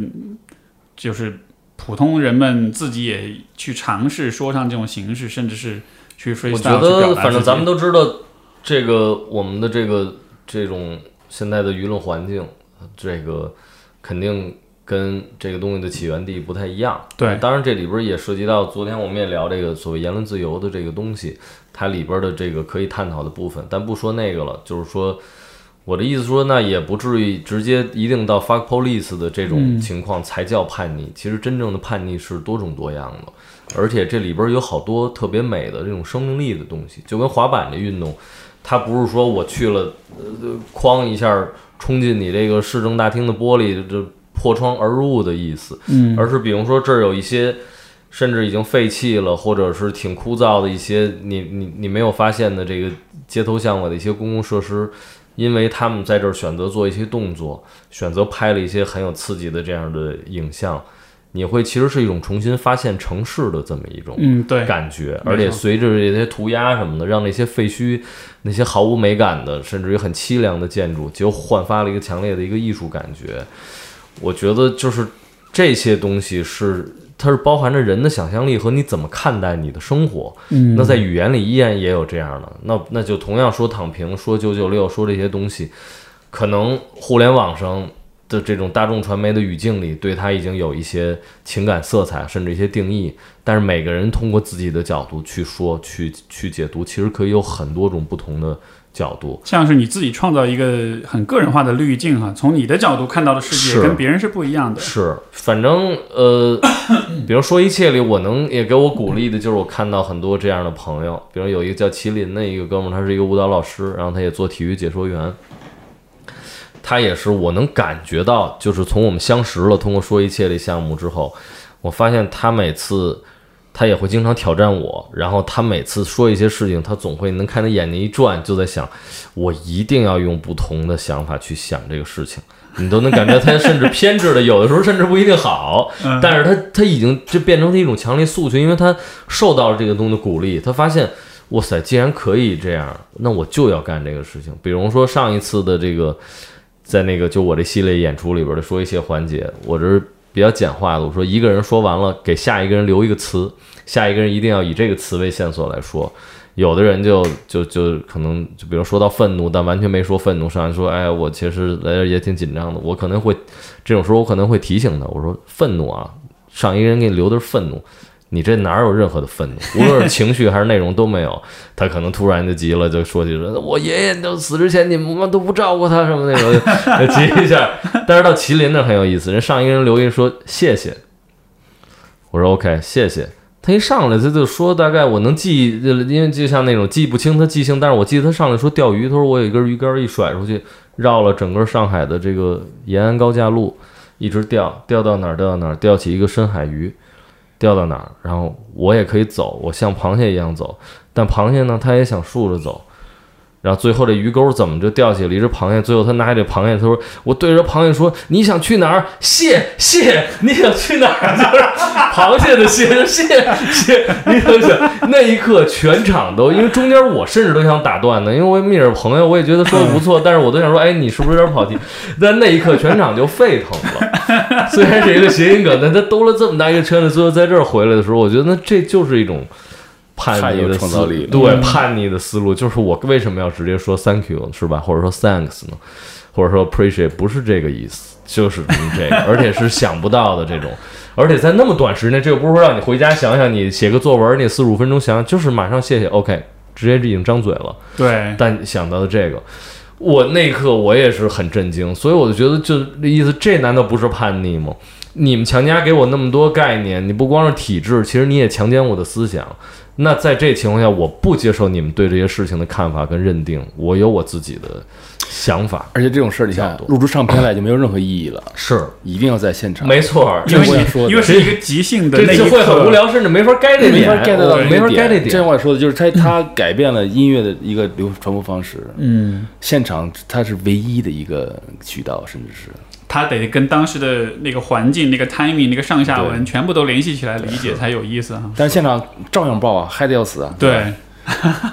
就是普通人们自己也去尝试说唱这种形式，甚至是去 freestyle 我觉得，反正咱们都知道，这个我们的这个这种现在的舆论环境，这个肯定跟这个东西的起源地不太一样。对当然这里边也涉及到昨天我们也聊这个所谓言论自由的这个东西，它里边的这个可以探讨的部分，但不说那个了，就是说。我的意思说，那也不至于直接一定到 fuck police 的这种情况才叫叛逆。其实真正的叛逆是多种多样的，而且这里边有好多特别美的这种生命力的东西，就跟滑板这运动，它不是说我去了，呃，哐一下冲进你这个市政大厅的玻璃，就破窗而入的意思，嗯而是比如说这儿有一些。甚至已经废弃了，或者是挺枯燥的一些你你你没有发现的这个街头巷尾的一些公共设施，因为他们在这儿选择做一些动作，选择拍了一些很有刺激的这样的影像，你会其实是一种重新发现城市的这么一种嗯，对，感觉，而且随着这些涂鸦什么的，让那些废墟、那些毫无美感的，甚至于很凄凉的建筑，就焕发了一个强烈的一个艺术感觉。我觉得就是这些东西是。它是包含着人的想象力和你怎么看待你的生活。嗯，那在语言里依然也有这样的，那那就同样说躺平，说九九六，说这些东西，可能互联网上的这种大众传媒的语境里，对他已经有一些情感色彩，甚至一些定义。但是每个人通过自己的角度去说、去去解读，其实可以有很多种不同的角度。像是你自己创造一个很个人化的滤镜哈，从你的角度看到的世界跟别人是不一样的。是，反正呃，比如说一切里，我能也给我鼓励的就是我看到很多这样的朋友，比如有一个叫麒麟的一个哥们儿，他是一个舞蹈老师，然后他也做体育解说员。他也是我能感觉到，就是从我们相识了，通过说一切这项目之后，我发现他每次他也会经常挑战我，然后他每次说一些事情，他总会能看他眼睛一转，就在想，我一定要用不同的想法去想这个事情。你都能感觉他甚至偏执的，有的时候甚至不一定好，但是他他已经就变成了一种强烈诉求，因为他受到了这个东西的鼓励，他发现，哇塞，既然可以这样，那我就要干这个事情。比如说上一次的这个，在那个就我这系列演出里边的说一些环节，我这是比较简化的，我说一个人说完了，给下一个人留一个词，下一个人一定要以这个词为线索来说。有的人就就就可能就比如说到愤怒，但完全没说愤怒，上来说，哎，我其实来这也挺紧张的。我可能会这种时候，我可能会提醒他，我说愤怒啊，上一个人给你留的是愤怒，你这哪有任何的愤怒，无论是情绪还是内容都没有。他可能突然就急了，就说起说，我爷爷都死之前你们都不照顾他什么那种，就急一下。但是到麒麟那很有意思，人上一个人留言说谢谢，我说 OK，谢谢。他一上来他就说，大概我能记，因为就像那种记不清他记性，但是我记得他上来说钓鱼，他说我有一根鱼竿一甩出去，绕了整个上海的这个延安高架路，一直钓，钓到哪儿钓到哪儿，钓起一个深海鱼，钓到哪儿，然后我也可以走，我像螃蟹一样走，但螃蟹呢，它也想竖着走。然后最后这鱼钩怎么就钓起了一只螃蟹？最后他拿起这螃蟹，他说：“我对着螃蟹说，你想去哪儿？蟹蟹，你想去哪儿？就是螃蟹的蟹，蟹蟹。你想想，那一刻全场都，因为中间我甚至都想打断呢，因为我也是朋友，我也觉得说的不错，但是我都想说，哎，你是不是有点跑题？但那一刻全场就沸腾了。虽然是一个谐音梗，但他兜了这么大一个圈子，最后在这儿回来的时候，我觉得那这就是一种。叛逆的创造力，对叛逆的思路就是我为什么要直接说 thank you 是吧？或者说 thanks 呢？或者说 appreciate 不是这个意思，就是这个，而且是想不到的这种，而且在那么短时间内，这又不是说让你回家想想，你写个作文，你四十五分钟想想，就是马上谢谢 OK，直接已经张嘴了。对，但想到的这个，我那一刻我也是很震惊，所以我就觉得，就意思，这难道不是叛逆吗？你们强加给我那么多概念，你不光是体制，其实你也强奸我的思想。那在这情况下，我不接受你们对这些事情的看法跟认定，我有我自己的想法。而且这种事儿，你看录出唱片来就没有任何意义了。是，一定要在现场。没错，因为说，因为是一个即兴的，这会很无聊，甚至没法 get 这点，没法 get 到，没法 get 这点。这话说的就是他，他改变了音乐的一个流传播方式。嗯，现场它是唯一的一个渠道，甚至是。他得跟当时的那个环境、那个 timing、那个上下文全部都联系起来理解才有意思哈。但是现场照样爆啊，嗨的要死啊！对，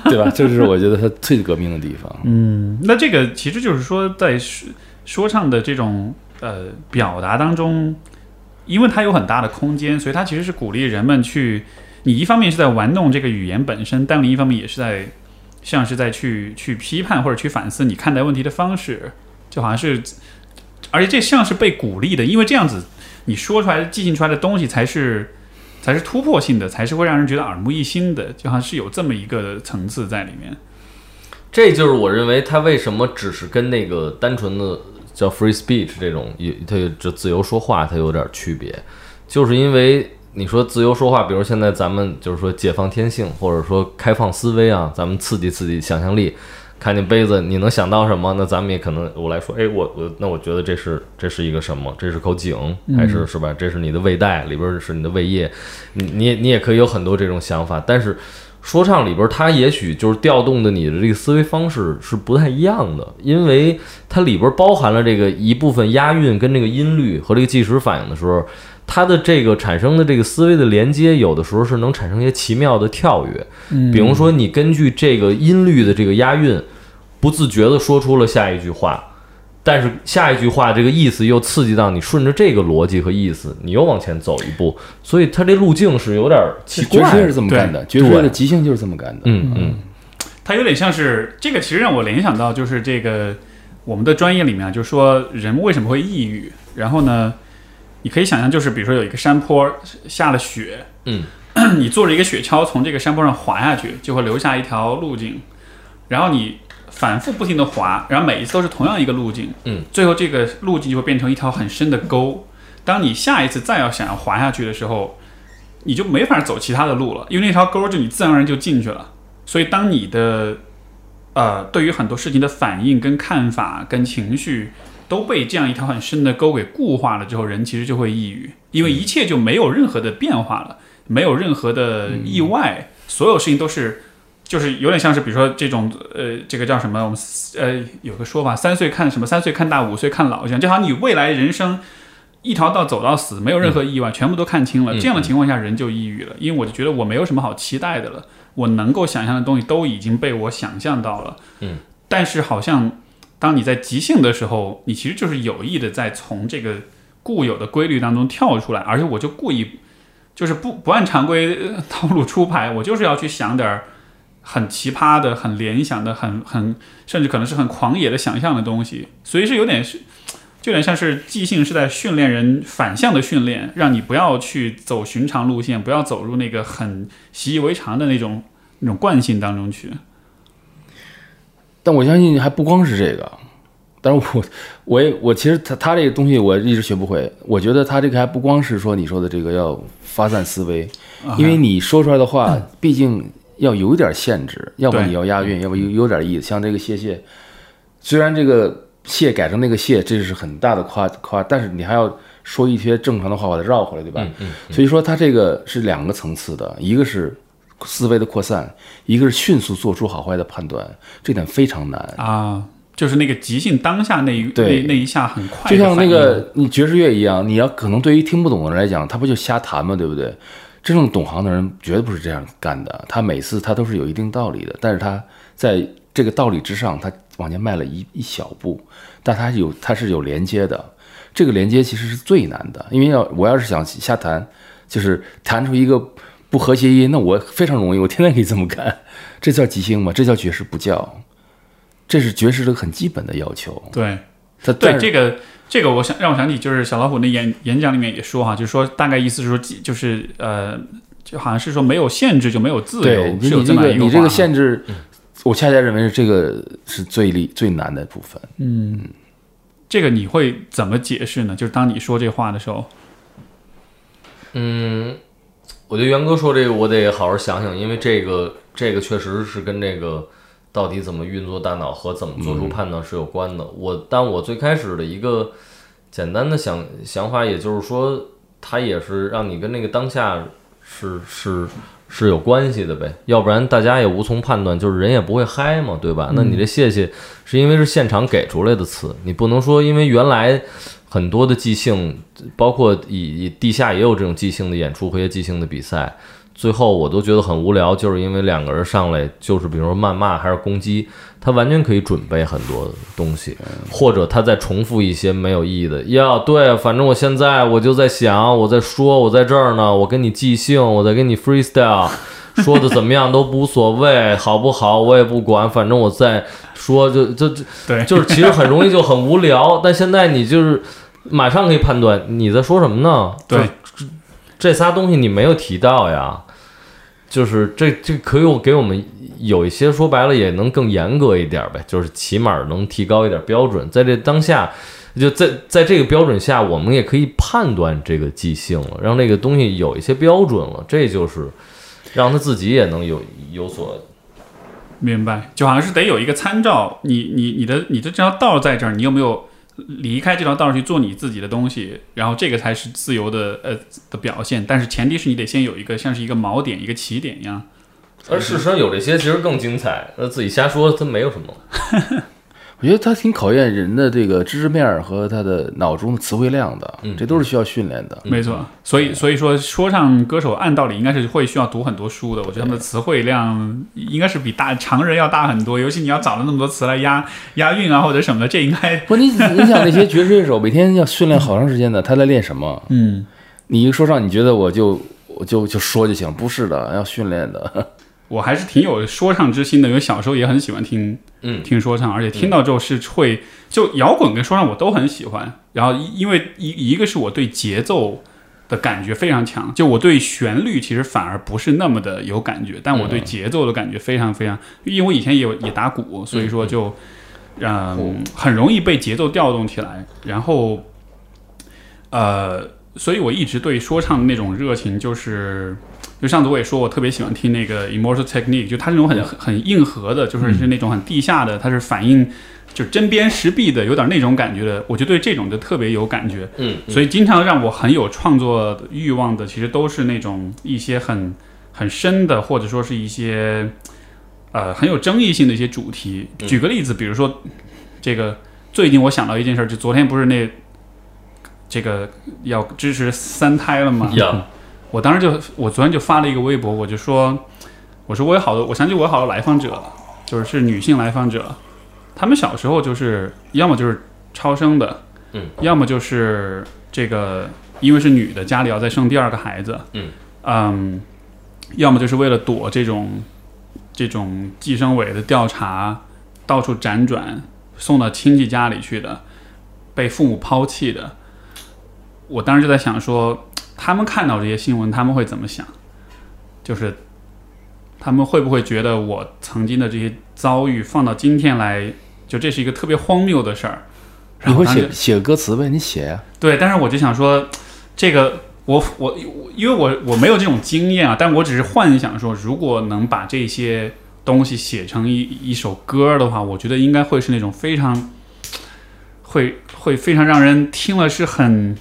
对吧？这是我觉得他最革命的地方。嗯，那这个其实就是说，在说说唱的这种呃表达当中，因为它有很大的空间，所以它其实是鼓励人们去。你一方面是在玩弄这个语言本身，但另一方面也是在像是在去去批判或者去反思你看待问题的方式，就好像是。而且这像是被鼓励的，因为这样子你说出来、即兴出来的东西才是才是突破性的，才是会让人觉得耳目一新的，就好像是有这么一个层次在里面。这就是我认为他为什么只是跟那个单纯的叫 free speech 这种，它就自由说话，它有点区别，就是因为你说自由说话，比如现在咱们就是说解放天性，或者说开放思维啊，咱们刺激刺激想象力。看见杯子，你能想到什么？那咱们也可能，我来说，哎，我我那我觉得这是这是一个什么？这是口井，还是是吧？这是你的胃袋里边是你的胃液，你你也你也可以有很多这种想法。但是说唱里边，它也许就是调动的你的这个思维方式是不太一样的，因为它里边包含了这个一部分押韵跟这个音律和这个即时反应的时候。它的这个产生的这个思维的连接，有的时候是能产生一些奇妙的跳跃。嗯，比如说你根据这个音律的这个押韵，不自觉地说出了下一句话，但是下一句话这个意思又刺激到你，顺着这个逻辑和意思，你又往前走一步。所以它这路径是有点奇怪。爵士是这么干的，爵士的即兴就是这么干的。嗯嗯，它有点像是这个，其实让我联想到就是这个我们的专业里面，就是说人为什么会抑郁，然后呢？你可以想象，就是比如说有一个山坡下了雪，嗯，你坐着一个雪橇从这个山坡上滑下去，就会留下一条路径，然后你反复不停的滑，然后每一次都是同样一个路径，嗯，最后这个路径就会变成一条很深的沟。当你下一次再要想要滑下去的时候，你就没法走其他的路了，因为那条沟就你自然而然就进去了。所以当你的呃对于很多事情的反应、跟看法、跟情绪。都被这样一条很深的沟给固化了之后，人其实就会抑郁，因为一切就没有任何的变化了，没有任何的意外，所有事情都是。就是有点像是，比如说这种，呃，这个叫什么？我们呃有个说法，三岁看什么？三岁看大，五岁看老，这样就好像你未来人生一条道走到死，没有任何意外，全部都看清了。这样的情况下，人就抑郁了，因为我就觉得我没有什么好期待的了，我能够想象的东西都已经被我想象到了。嗯，但是好像当你在即兴的时候，你其实就是有意的在从这个固有的规律当中跳出来，而且我就故意就是不不按常规套路出牌，我就是要去想点儿。很奇葩的、很联想的、很很甚至可能是很狂野的想象的东西，所以是有点是，就有点像是即兴是在训练人反向的训练，让你不要去走寻常路线，不要走入那个很习以为常的那种那种惯性当中去。但我相信还不光是这个，但是我我也我其实他他这个东西我一直学不会，我觉得他这个还不光是说你说的这个要发散思维，因为你说出来的话，毕竟。要有一点限制，要不你要押韵，要不有有点意思。像这个谢谢，虽然这个谢改成那个谢，这是很大的夸夸，但是你还要说一些正常的话把它绕回来，对吧？嗯所以说它这个是两个层次的，一个是思维的扩散，一个是迅速做出好坏的判断，这点非常难啊。就是那个即兴当下那一那那一下很快，就像那个你爵士乐一样，你要可能对于听不懂的人来讲，他不就瞎弹吗？对不对？真正懂行的人绝对不是这样干的，他每次他都是有一定道理的，但是他在这个道理之上，他往前迈了一一小步，但他有他是有连接的，这个连接其实是最难的，因为要我要是想瞎弹，就是弹出一个不和谐音，那我非常容易，我天天可以这么干，这叫即兴吗？这叫爵士不叫，这是爵士的很基本的要求。对，他对这个。这个我想让我想起，就是小老虎那演演讲里面也说哈，就是说大概意思是说，就是呃，就好像是说没有限制就没有自由，你这个你这个限制，我恰恰认为是这个是最厉最难的部分。嗯，这个你会怎么解释呢？就是当你说这话的时候，嗯，我觉得元哥说这个我得好好想想，因为这个这个确实是跟这个。到底怎么运作大脑和怎么做出判断是有关的。我，但我最开始的一个简单的想想法，也就是说，它也是让你跟那个当下是是是有关系的呗。要不然大家也无从判断，就是人也不会嗨嘛，对吧？那你这谢谢是因为是现场给出来的词，你不能说因为原来很多的即兴，包括以以地下也有这种即兴的演出和一些即兴的比赛。最后我都觉得很无聊，就是因为两个人上来就是比如说谩骂还是攻击，他完全可以准备很多东西，或者他再重复一些没有意义的。呀，对，反正我现在我就在想，我在说，我在这儿呢，我跟你即兴，我在跟你 freestyle，说的怎么样都无所谓，好不好？我也不管，反正我在说，就就就对，就是 其实很容易就很无聊。但现在你就是马上可以判断你在说什么呢？对，这仨东西你没有提到呀。就是这这可以给我们有一些说白了也能更严格一点呗，就是起码能提高一点标准，在这当下，就在在这个标准下，我们也可以判断这个即兴了，让这个东西有一些标准了，这就是让他自己也能有有所明白，就好像是得有一个参照，你你你的你的这条道在这儿，你有没有？离开这条道去做你自己的东西，然后这个才是自由的呃的表现。但是前提是你得先有一个像是一个锚点、一个起点一样。而事实上有这些其实更精彩。那自己瞎说，它没有什么。我觉得它挺考验人的这个知识面和他的脑中的词汇量的，这都是需要训练的。没错，所以所以说说唱歌手按道理应该是会需要读很多书的。我觉得他们的词汇量应该是比大常人要大很多，尤其你要找了那么多词来押 押韵啊或者什么的，这应该 不你你想那些爵士乐手每天要训练好长时间的，他在练什么？嗯，你一说唱，你觉得我就我就就说就行？不是的，要训练的。我还是挺有说唱之心的，因为小时候也很喜欢听，嗯，听说唱，而且听到之后是会就摇滚跟说唱我都很喜欢。然后因为一一个是我对节奏的感觉非常强，就我对旋律其实反而不是那么的有感觉，但我对节奏的感觉非常非常，因为我以前也有也打鼓，所以说就嗯很容易被节奏调动起来。然后呃，所以我一直对说唱的那种热情就是。就上次我也说，我特别喜欢听那个 Immortal Technique，就它那种很很很硬核的，就是是那种很地下的，它是反映就针砭时弊的，有点那种感觉的。我就对这种就特别有感觉，嗯，所以经常让我很有创作欲望的，其实都是那种一些很很深的，或者说是一些呃很有争议性的一些主题。嗯举个例子，比如说这个最近我想到一件事儿，就昨天不是那这个要支持三胎了吗？呀，我当时就，我昨天就发了一个微博，我就说，我说我有好多，我想起我有好多来访者，就是是女性来访者，她们小时候就是要么就是超生的，嗯，要么就是这个因为是女的，家里要再生第二个孩子，嗯嗯要么就是为了躲这种这种计生委的调查，到处辗转送到亲戚家里去的，被父母抛弃的。我当时就在想说，他们看到这些新闻，他们会怎么想？就是他们会不会觉得我曾经的这些遭遇放到今天来，就这是一个特别荒谬的事儿？你会然后写写歌词呗？你写呀、对，但是我就想说，这个我我因为我我没有这种经验啊，但我只是幻想说，如果能把这些东西写成一一首歌的话，我觉得应该会是那种非常会会非常让人听了是很。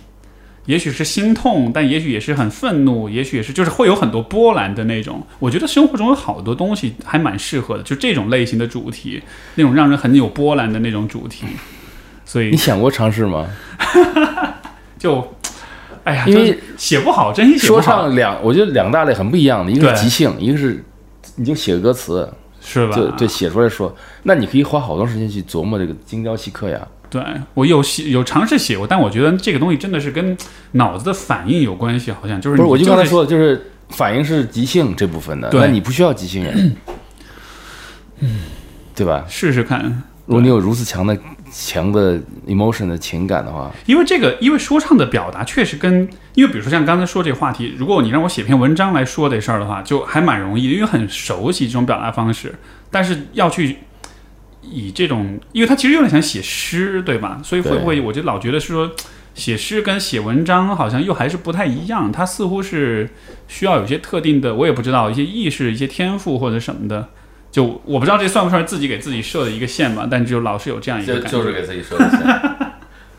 也许是心痛，但也许也是很愤怒，也许也是就是会有很多波澜的那种。我觉得生活中有好多东西还蛮适合的，就这种类型的主题，那种让人很有波澜的那种主题。所以你想过尝试吗？就，哎呀，因为就是写不好，真心写不说，唱两，我觉得两大类很不一样的，一个是即兴，一个是你就写个歌词，是吧？就对写出来说，那你可以花好多时间去琢磨这个精雕细刻呀。对我有写有尝试写过，但我觉得这个东西真的是跟脑子的反应有关系，好像就是不是，你我就刚才说的，就是反应是即兴这部分的，对。那你不需要即兴人，嗯，对吧？试试看，如果你有如此强的强的 emotion 的情感的话，因为这个，因为说唱的表达确实跟，因为比如说像刚才说这个话题，如果你让我写篇文章来说这事儿的话，就还蛮容易的，因为很熟悉这种表达方式，但是要去以这种，因为他其实有点想写诗，对吧？所以会不会，我就老觉得是说。写诗跟写文章好像又还是不太一样，他似乎是需要有些特定的，我也不知道一些意识、一些天赋或者什么的。就我不知道这算不算自己给自己设的一个线吧，但就老是有这样一个感觉。就是给自己设的线，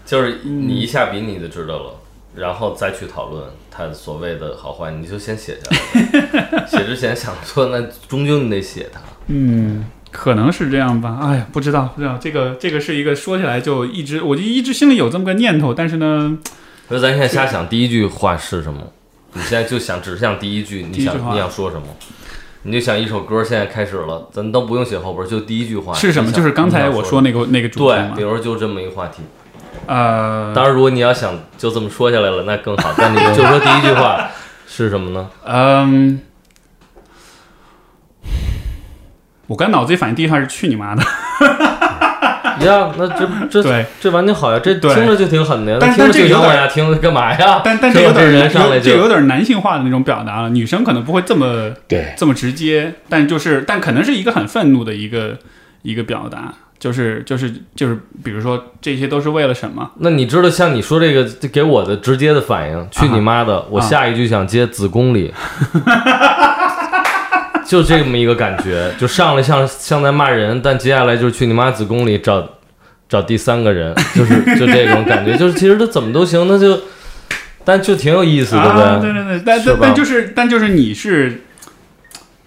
就是你一下笔你就知道了，然后再去讨论它所谓的好坏，你就先写下来。写之前想说，那终究你得写它。嗯，可能是这样吧。哎呀，不知道，不知道这个这个是一个说起来就一直，我就一直心里有这么个念头，但是呢，所以咱现在瞎想，第一句话是什么？你现在就想只想第一句，你想你想说什么？你就想一首歌现在开始了，咱都不用写后边，就第一句话是什么？就是刚才我说那个那个主题对，比。如就这么一个话题。呃，当然，如果你要想就这么说下来了，那更好。但你就说第一句话是什么呢？嗯，我刚脑子里反应第一句话是去你妈的，呀，那这这对，这完全好呀，这听着就挺狠的呀，但那听着就有点听，干嘛呀？但但是有点人上来有这有就点男性化的那种表达了，女生可能不会这么对，这么直接，但就是但可能是一个很愤怒的一个一个表达，就是就是就是，比如说这些都是为了什么？那你知道，像你说这个这给我的直接的反应，去你妈的！我下一句想接子宫里，就这么一个感觉，就上来像像在骂人，但接下来就是去你妈子宫里找找第三个人，就是就这种感觉，就是其实他怎么都行，那就但就挺有意思，对不啊，对对对，但但但就是但就是你是，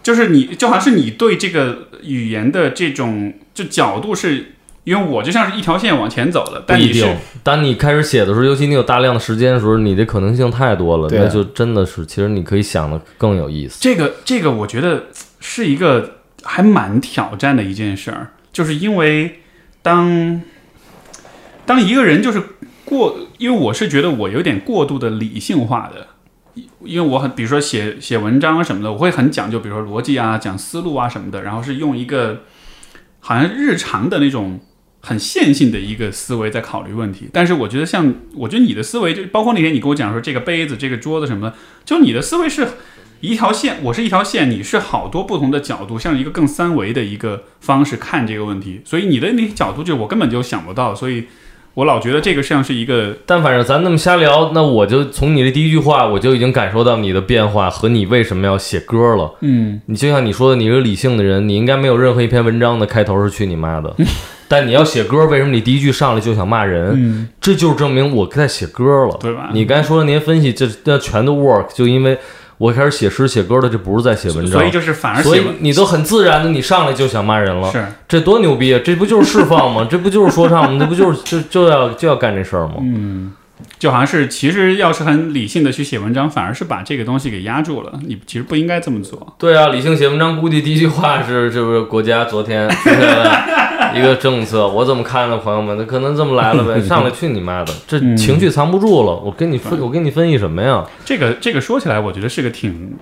就是你就好像是你对这个语言的这种就角度是，因为我就像是一条线往前走了，但你是一定。当你开始写的时候，尤其你有大量的时间的时候，你的可能性太多了，啊那就真的是，其实你可以想的更有意思。这个这个，我觉得是一个还蛮挑战的一件事儿，就是因为当当一个人就是过，因为我是觉得我有点过度的理性化的，因为我很比如说写写文章啊什么的，我会很讲究，比如说逻辑啊、讲思路啊什么的，然后是用一个好像日常的那种。很线性的一个思维在考虑问题，但是我觉得像，我觉得你的思维就包括那天你跟我讲说这个杯子、这个桌子什么的，就你的思维是一条线，我是一条线，你是好多不同的角度，像一个更三维的一个方式看这个问题，所以你的那些角度就我根本就想不到，所以我老觉得这个像是一个但反正咱那么瞎聊，那我就从你的第一句话，我就已经感受到你的变化和你为什么要写歌了。嗯，你就像你说的，你是个理性的人，你应该没有任何一篇文章的开头是去你妈的。但你要写歌，为什么你第一句上来就想骂人？嗯，这就是证明我在写歌了，对吧你刚才说的那些分析，这这全都 work，就因为我开始写诗写歌的，这不是在写文章，所以就是反而所以你都很自然的，你上来就想骂人了，是这多牛逼啊！这不就是释放吗？这不就是说唱吗？这不就是就就要就要干这事儿吗？嗯，就好像是其实要是很理性的去写文章，反而是把这个东西给压住了。你其实不应该这么做。对啊，理性写文章，估计第一句话是是不是国家昨天出现了一个政策？我怎么看呢，朋友们？那可能这么来了呗，上来去你妈的！这嗯情绪藏不住了，我跟你分，我跟你分析什么呀？这个这个说起来，我觉得是个挺，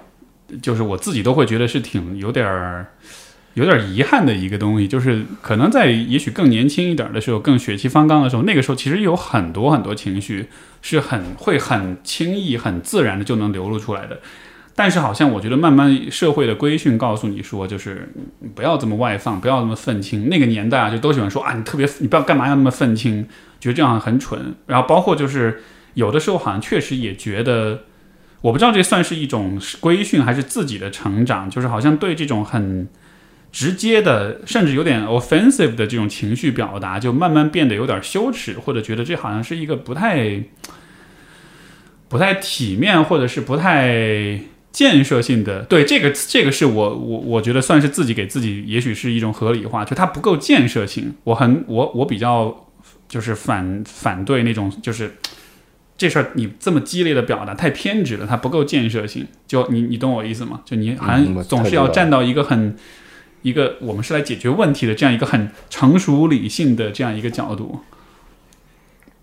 就是我自己都会觉得是挺有点儿。有点遗憾的一个东西，就是可能在也许更年轻一点的时候，更血气方刚的时候，那个时候其实有很多很多情绪是很会很轻易、很自然的就能流露出来的。但是好像我觉得慢慢社会的规训告诉你说，就是不要这么外放，不要这么愤青。那个年代啊，就都喜欢说啊，你特别你不要干嘛要那么愤青，觉得这样很蠢。然后包括就是有的时候好像确实也觉得，我不知道这算是一种规训还是自己的成长，就是好像对这种很直接的，甚至有点 offensive 的这种情绪表达，就慢慢变得有点羞耻，或者觉得这好像是一个不太不太体面，或者是不太建设性的。对这个，这个是我我我觉得算是自己给自己，也许是一种合理化，就它不够建设性。我很我我比较就是反反对那种就是。这事儿你这么激烈的表达太偏执了，它不够建设性。就你你懂我意思吗？就你好嗯像总是要站到一个很一个我们是来解决问题的这样一个很成熟理性的这样一个角度。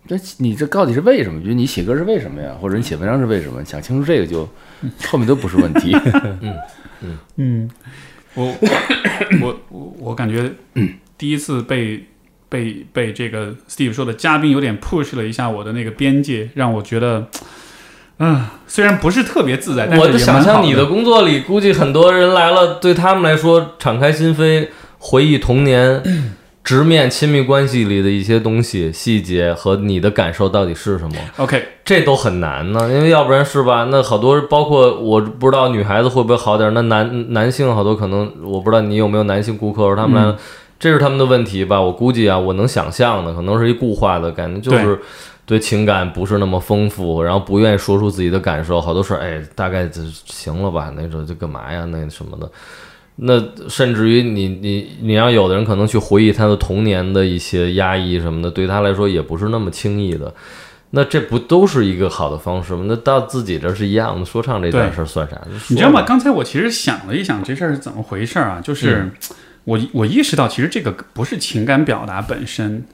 这你这到底是为什么？就是你写歌是为什么呀？或者你写文章是为什么？想清楚这个就后面都不是问题。嗯，我我我我感觉第一次被被被这个 Steve 说的嘉宾有点 push 了一下我的那个边界，让我觉得，嗯、虽然不是特别自在，但是我想象你的工作里，估计很多人来了，对他们来说，敞开心扉，回忆童年，直面亲密关系里的一些东西、细节和你的感受到底是什么，OK，这都很难呢。因为要不然是吧？那好多包括我不知道女孩子会不会好点，那男男性好多可能我不知道你有没有男性顾客，他们来了。这是他们的问题吧？我估计啊，我能想象的，可能是一固化的感觉，就是对情感不是那么丰富，然后不愿意说出自己的感受，好多事儿，哎，大概就行了吧，那种就干嘛呀，那什么的。那甚至于你你你让有的人可能去回忆他的童年的一些压抑什么的，对他来说也不是那么轻易的。那这不都是一个好的方式吗？那到自己这儿是一样的，说唱这件事儿算啥？你知道吗？刚才我其实想了一想，这事儿是怎么回事儿啊？就是我我意识到，其实这个不是情感表达本身，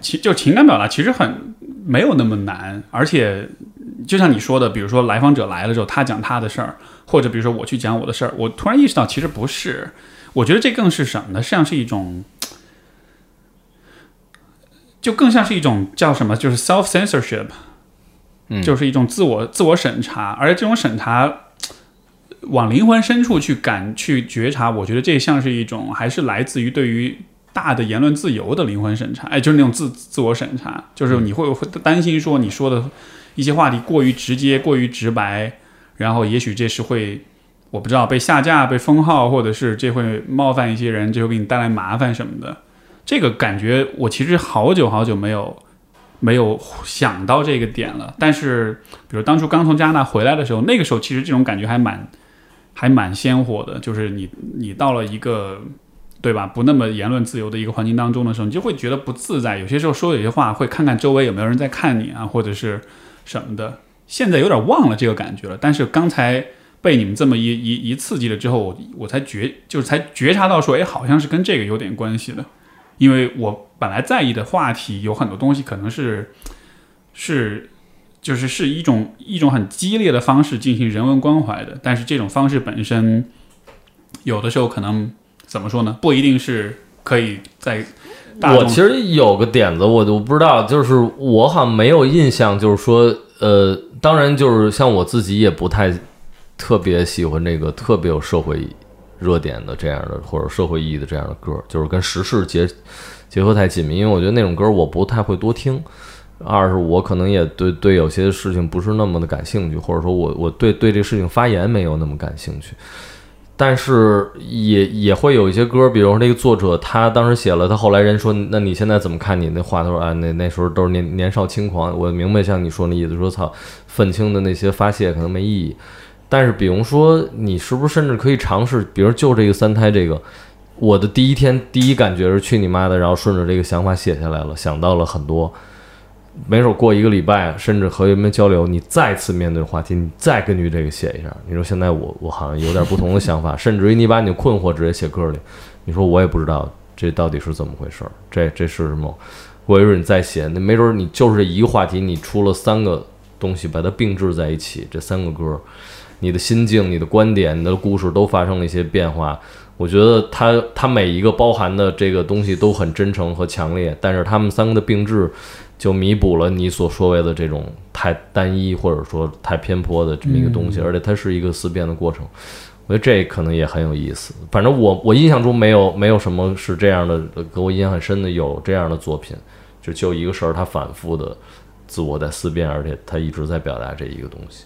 其就情感表达其实很没有那么难，而且就像你说的，比如说来访者来了之后，他讲他的事儿，或者比如说我去讲我的事儿，我突然意识到其实不是，我觉得这更是什么呢？像是一种。就更像是一种叫什么，就是 self censorship，嗯就是一种自我自我审查，而这种审查往灵魂深处去感去觉察，我觉得这像是一种还是来自于对于大的言论自由的灵魂审查，哎，就是那种自自我审查，就是你会会担心说你说的一些话题过于直接、过于直白，然后也许这是会。我不知道被下架、被封号，或者是这会冒犯一些人，这会给你带来麻烦什么的。这个感觉我其实好久好久没有没有想到这个点了。但是，比如当初刚从加拿大回来的时候，那个时候其实这种感觉还蛮还蛮鲜活的。就是你你到了一个对吧不那么言论自由的一个环境当中的时候，你就会觉得不自在。有些时候说有些话会看看周围有没有人在看你啊，或者是什么的。现在有点忘了这个感觉了，但是刚才。被你们这么一一一刺激了之后，我我才觉就是才觉察到说，哎，好像是跟这个有点关系的。因为我本来在意的话题有很多东西，可能是是就是是一种一种很激烈的方式进行人文关怀的，但是这种方式本身有的时候可能怎么说呢？不一定是可以在我其实有个点子，我我不知道，就是我好像没有印象，就是说，呃，当然就是像我自己也不太特别喜欢这个特别有社会热点的这样的或者社会意义的这样的歌，就是跟时事结结合太紧密，因为我觉得那种歌我不太会多听。二是我可能也对对有些事情不是那么的感兴趣，或者说我我对对这事情发言没有那么感兴趣。但是也也会有一些歌，比如那个作者他当时写了，他后来人说，那你现在怎么看你那话？他说啊，那那时候都是年年少轻狂。我明白像你说那意思，说操，愤青的那些发泄可能没意义。但是比如说你是不是甚至可以尝试，比如就这个三胎这个，我的第一天第一感觉是去你妈的，然后顺着这个想法写下来了，想到了很多。没准过一个礼拜，甚至和人们交流，你再次面对话题，你再根据这个写一下。你说现在我我好像有点不同的想法，甚至于你把你的困惑直接写歌里。你说我也不知道这到底是怎么回事儿，这这是什么？过一会儿你再写，那没准你就是一个话题，你出了三个东西，把它并置在一起，这三个歌，你的心境、你的观点、你的故事都发生了一些变化。我觉得它它每一个包含的这个东西都很真诚和强烈，但是他们三个的并置。就弥补了你所说谓的这种太单一或者说太偏颇的这么一个东西，而且它是一个思辨的过程。我觉得这可能也很有意思。反正我我印象中没有没有什么是这样的，给我印象很深的有这样的作品，就就一个事儿，他反复的自我在思辨，而且他一直在表达这一个东西。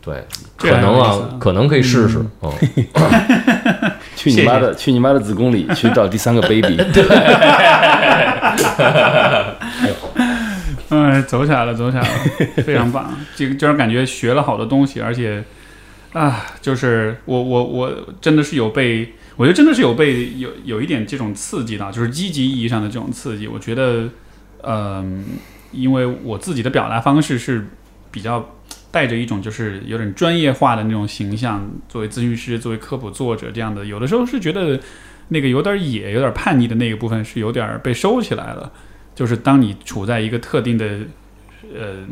对，可能啊，可能可以试试。嗯，去你妈的，去你妈的子宫里去找第三个 baby。对。嗯，走起来了，走起来了，非常棒。这个就是感觉学了好多东西，而且啊，就是我我我真的是有被，我觉得真的是有被有有一点这种刺激到，就是积极意义上的这种刺激。我觉得，嗯，因为我自己的表达方式是比较带着一种就是有点专业化的那种形象，作为咨询师，作为科普作者这样的，有的时候是觉得那个有点野、有点叛逆的那个部分是有点被收起来了。就是当你处在一个特定的呃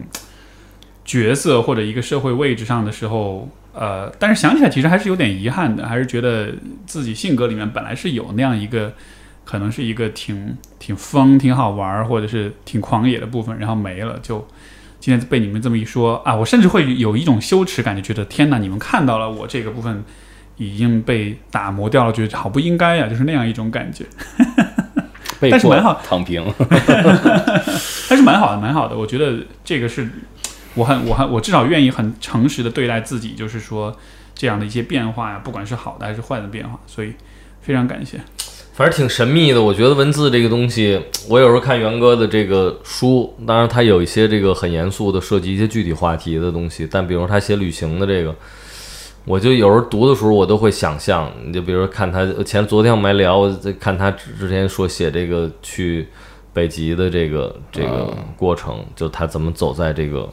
角色或者一个社会位置上的时候，呃，但是想起来其实还是有点遗憾的，还是觉得自己性格里面本来是有那样一个，可能是一个挺挺疯、挺好玩或者是挺狂野的部分，然后没了。就今天被你们这么一说啊，我甚至会有一种羞耻感，就觉得天哪，你们看到了我这个部分已经被打磨掉了，觉得好不应该呀，就是那样一种感觉。但是蛮好，躺平，但是蛮好的，蛮好的。我觉得这个是我很，我很，我至少愿意很诚实的对待自己，就是说这样的一些变化呀，不管是好的还是坏的变化，所以非常感谢。反正挺神秘的，我觉得文字这个东西，我有时候看元哥的这个书，当然他有一些这个很严肃的涉及一些具体话题的东西，但比如他写旅行的这个。我就有时候读的时候，我都会想象，你就比如说看他前昨天我们还聊，在看他之前说写这个去北极的这个这个过程，就他怎么走在这个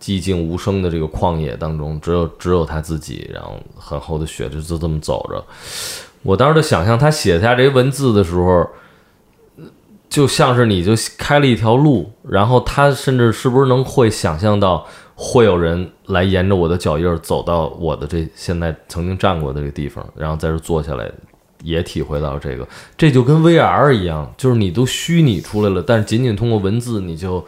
寂静无声的这个旷野当中，只有只有他自己，然后很厚的雪就就这么走着。我当时就想象他写下这些文字的时候，就像是你就开了一条路，然后他甚至是不是能会想象到。会有人来沿着我的脚印儿走到我的这现在曾经站过的这个地方，然后在这坐下来，也体会到这个。这就跟 VR 一样，就是你都虚拟出来了，但是仅仅通过文字，你就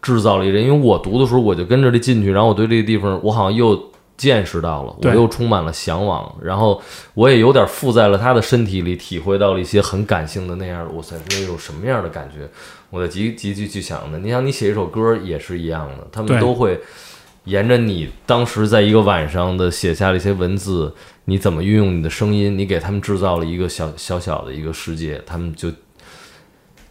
制造了一人。因为我读的时候，我就跟着这进去，然后我对这个地方，我好像又见识到了，我又充满了向往，然后我也有点附在了他的身体里，体会到了一些很感性的那样。哇塞，那种什么样的感觉？我在急急急去想的。你想，你写一首歌也是一样的，他们都会。沿着你当时在一个晚上的写下了一些文字，你怎么运用你的声音？你给他们制造了一个小小小的一个世界，他们就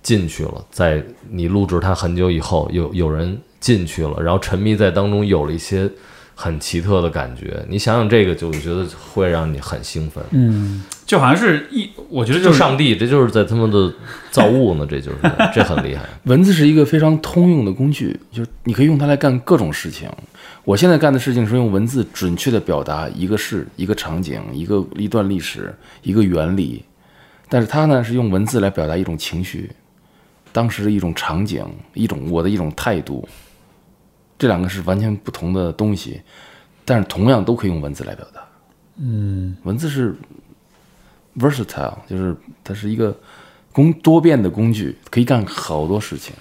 进去了。在你录制它很久以后，有有人进去了，然后沉迷在当中，有了一些很奇特的感觉。你想想这个，就觉得会让你很兴奋。嗯，就好像是一，我觉得就是上帝，这就是在他们的造物呢，这就是这很厉害。文字是一个非常通用的工具，就是你可以用它来干各种事情。我现在干的事情是用文字准确的表达一个事、一个场景、一个一段历史、一个原理，但是它呢是用文字来表达一种情绪，当时的一种场景、一种我的一种态度，这两个是完全不同的东西，但是同样都可以用文字来表达。嗯，文字是 versatile，就是它是一个工多变的工具，可以干好多事情，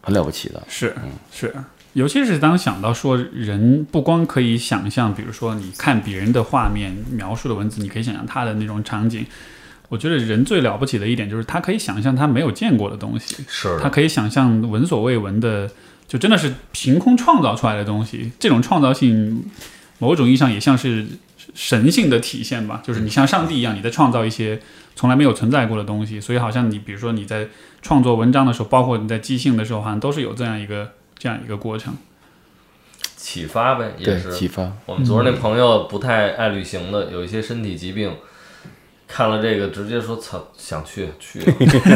很了不起的。是，是。尤其是当想到说人不光可以想象，比如说你看别人的画面描述的文字，你可以想象他的那种场景。我觉得人最了不起的一点就是他可以想象他没有见过的东西，是他可以想象闻所未闻的，就真的是凭空创造出来的东西。这种创造性，某种意义上也像是神性的体现吧，就是你像上帝一样，你在创造一些从来没有存在过的东西。所以好像你比如说你在创作文章的时候，包括你在即兴的时候，好像都是有这样一个这样一个过程。启发呗，也，是启发。我们昨儿那朋友不太爱旅行的，有一些身体疾病，看了这个直接说操，想去去，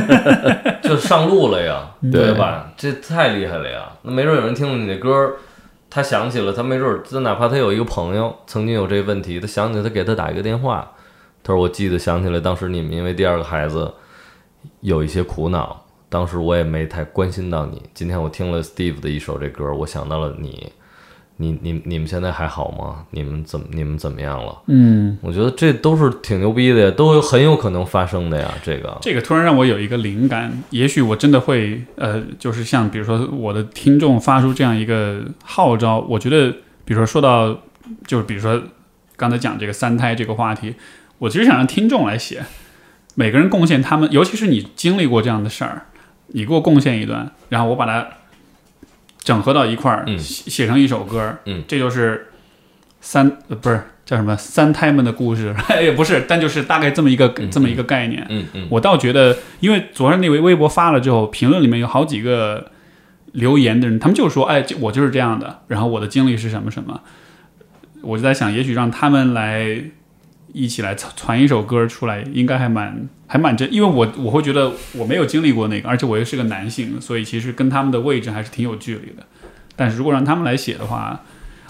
就上路了呀，对吧？这太厉害了呀！那没准有人听了你的歌儿，他想起了，他没准儿，就哪怕他有一个朋友曾经有这问题，他想起来，他给他打一个电话，他说我记得想起来，当时你们因为第二个孩子有一些苦恼，当时我也没太关心到你。今天我听了 Steve 的一首这歌，我想到了你。你你你们现在还好吗？你们怎么你们怎么样了？嗯，我觉得这都是挺牛逼的呀，都有很有可能发生的呀。这个这个突然让我有一个灵感，也许我真的会呃，就是像比如说我的听众发出这样一个号召，我觉得比如说说到就是比如说刚才讲这个三胎这个话题，我其实想让听众来写，每个人贡献他们，尤其是你经历过这样的事儿，你给我贡献一段，然后我把它整合到一块儿，嗯。写写成一首歌，嗯，这就是三呃不是叫什么？三胎们的故事，也不是，但就是大概这么一个、这么一个概念。嗯嗯。我倒觉得，因为昨天那位微博发了之后，评论里面有好几个留言的人，他们就说：“哎，我就是这样的，然后我的经历是什么什么。”我就在想，也许让他们来一起来传传一首歌出来，应该还蛮还蛮真，因为我我会觉得我没有经历过那个，而且我又是个男性，所以其实跟他们的位置还是挺有距离的。但是如果让他们来写的话，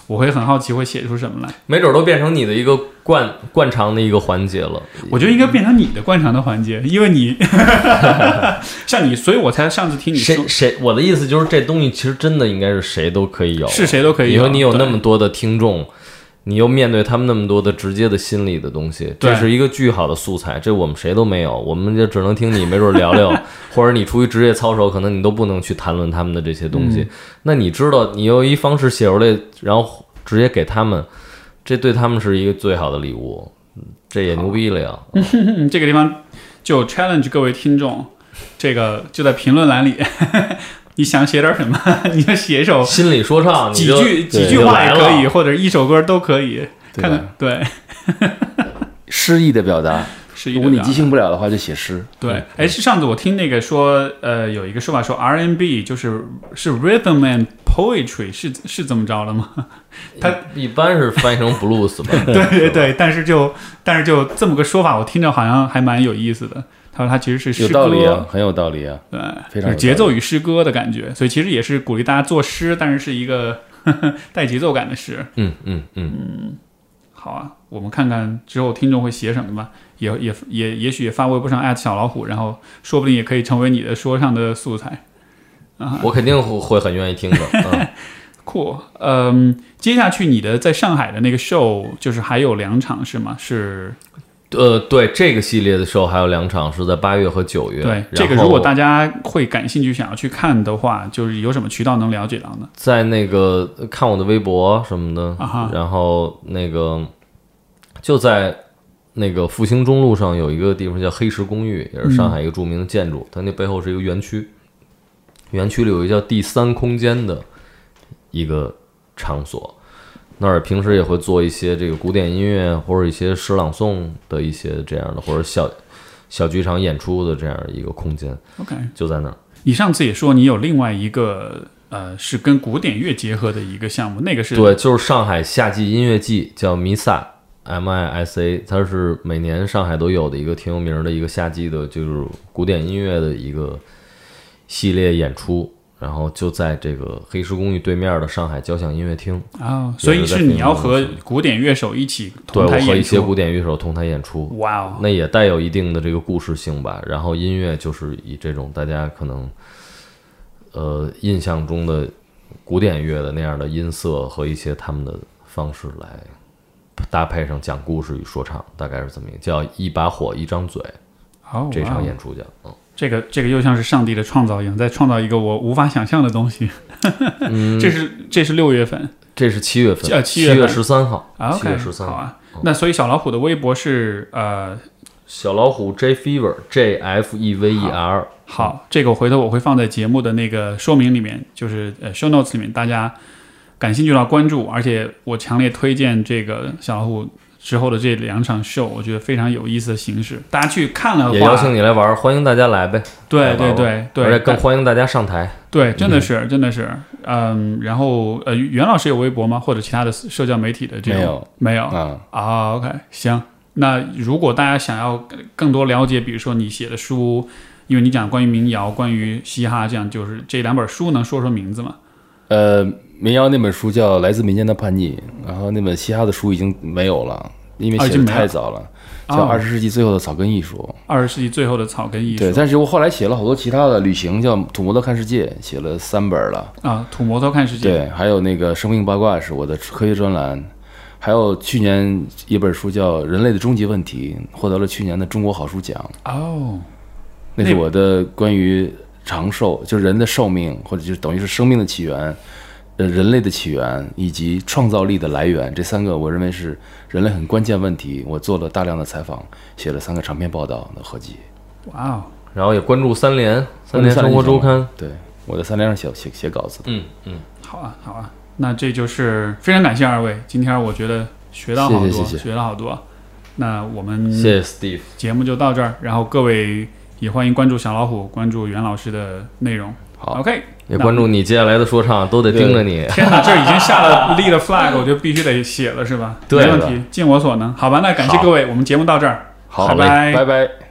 我会很好奇会写出什么来。没准儿都变成你的一个惯惯常的一个环节了。我觉得应该变成你的惯常的环节，因为你 像你，所以我才上次听你说谁谁，我的意思就是这东西其实真的应该是谁都可以有，是谁都可以有。因为你有那么多的听众，你又面对他们那么多的直接的心理的东西，这是一个巨好的素材。这我们谁都没有，我们就只能听你，没准聊聊，或者你出于职业操守，可能你都不能去谈论他们的这些东西。嗯那你知道，你用一方式写出来，然后直接给他们，这对他们是一个最好的礼物，这也牛逼了呀！嗯，这个地方就 challenge 各位听众，这个就在评论栏里，你想写点什么，你就写一首心理说唱，几句几句话也可以，或者一首歌都可以。对看看，对，诗意的表达，如果你即兴不了的话，就写诗。对，哎，是上次我听那个说，呃，有一个说法说 R&B 就是是 rhythm and poetry，是是这么着了吗？它一般是翻译成 blues 吧？对对对，但是就但是就这么个说法，我听着好像还蛮有意思的。他说他其实是诗有歌，道理啊，很有道理啊。对，非常有节奏与诗歌的感觉，所以其实也是鼓励大家作诗，但是是一个呵 呵带节奏感的诗。嗯嗯嗯，好啊，我们看看之后听众会写什么吧，也也也也许也发微博上艾特小老虎，然后说不定也可以成为你的说唱的素材。啊我肯定会会很愿意听的。嗯，酷，嗯，接下去你的在上海的那个 show 就是还有两场是吗？是呃，对，这个系列的时候还有两场是在八月和九月。对这个，如果大家会感兴趣想要去看的话，就是有什么渠道能了解到呢？在那个呃看我的微博什么的，啊然后那个就在那个复兴中路上有一个地方叫黑石公寓，也是上海一个著名的建筑，它那背后是一个园区，园区里有一个叫第三空间的一个场所。那儿平时也会做一些这个古典音乐或者一些诗朗诵的一些这样的，或者小小剧场演出的这样一个空间，OK，就在那儿。你上次也说你有另外一个呃是跟古典乐结合的一个项目，那个是对，就是上海夏季音乐季，叫 MISA M I S A，它是每年上海都有的一个挺有名的一个夏季的，就是古典音乐的一个系列演出。然后就在这个黑石公寓对面的上海交响音乐厅，啊、所以是你要和古典乐手一起同台演出，对和一些古出。典乐手同台演出，哇哦，那也带有一定的这个故事性吧。然后音乐就是以这种大家可能呃印象中的古典乐的那样的音色和一些他们的方式来搭配上讲故事与说唱，大概是这么一个叫一把火一张嘴哦，这场演出叫嗯这个这个又像是上帝的创造一样，在创造一个我无法想象的东西。嗯，这是这是六月份这是七月份，呃七月十三号，七月十三号。好啊。那所以小老虎的微博是呃小老虎 J Fever J F E V E R，好，这个我回头我会放在节目的那个说明里面，就是呃 show notes 里面，大家感兴趣的话关注，而且我强烈推荐这个小老虎之后的这两场秀，我觉得非常有意思的形式，大家去看了，也邀请你来玩，欢迎大家来呗。对来玩玩对对而且对，更欢迎大家上台。对，真的是真的是，嗯，然后呃，袁老师有微博吗？或者其他的社交媒体的这种没有没有啊，啊，OK，行。那如果大家想要更多了解，比如说你写的书，因为你讲关于民谣、关于嘻哈，这样就是这两本书，能说说名字吗？呃，民谣那本书叫《来自民间的叛逆》，然后那本嘻哈的书已经没有了，因为写的太早了，叫《哦二十世纪最后的草根艺术》。二十世纪最后的草根艺术对，但是我后来写了好多其他的旅行，叫《土摩托看世界》，写了三本了。啊，土摩托看世界，对，还有那个生命八卦是我的科学专栏，还有去年一本书叫《人类的终极问题》，获得了去年的中国好书奖。哦，那是我的关于长寿，就是人的寿命，或者就是等于是生命的起源，呃，人类的起源以及创造力的来源，这三个我认为是人类很关键问题。我做了大量的采访，写了三个长篇报道的合集。哇哦，然后也关注三联三联生活周刊。对，我在三联上写写写稿子。嗯嗯，好啊，好啊，那这就是非常感谢二位，今天我觉得学到好多，谢谢谢谢学到好多。那我们谢谢 Steve。节目就到这儿，然后各位也欢迎关注小老虎，关注袁老师的内容。好，OK，也关注你接下来的说唱，都得盯着你。天哪，这已经下了立了 flag，我就必须得写了，是吧？对没问题，尽我所能。好吧，那感谢各位，我们节目到这儿，好拜拜拜拜。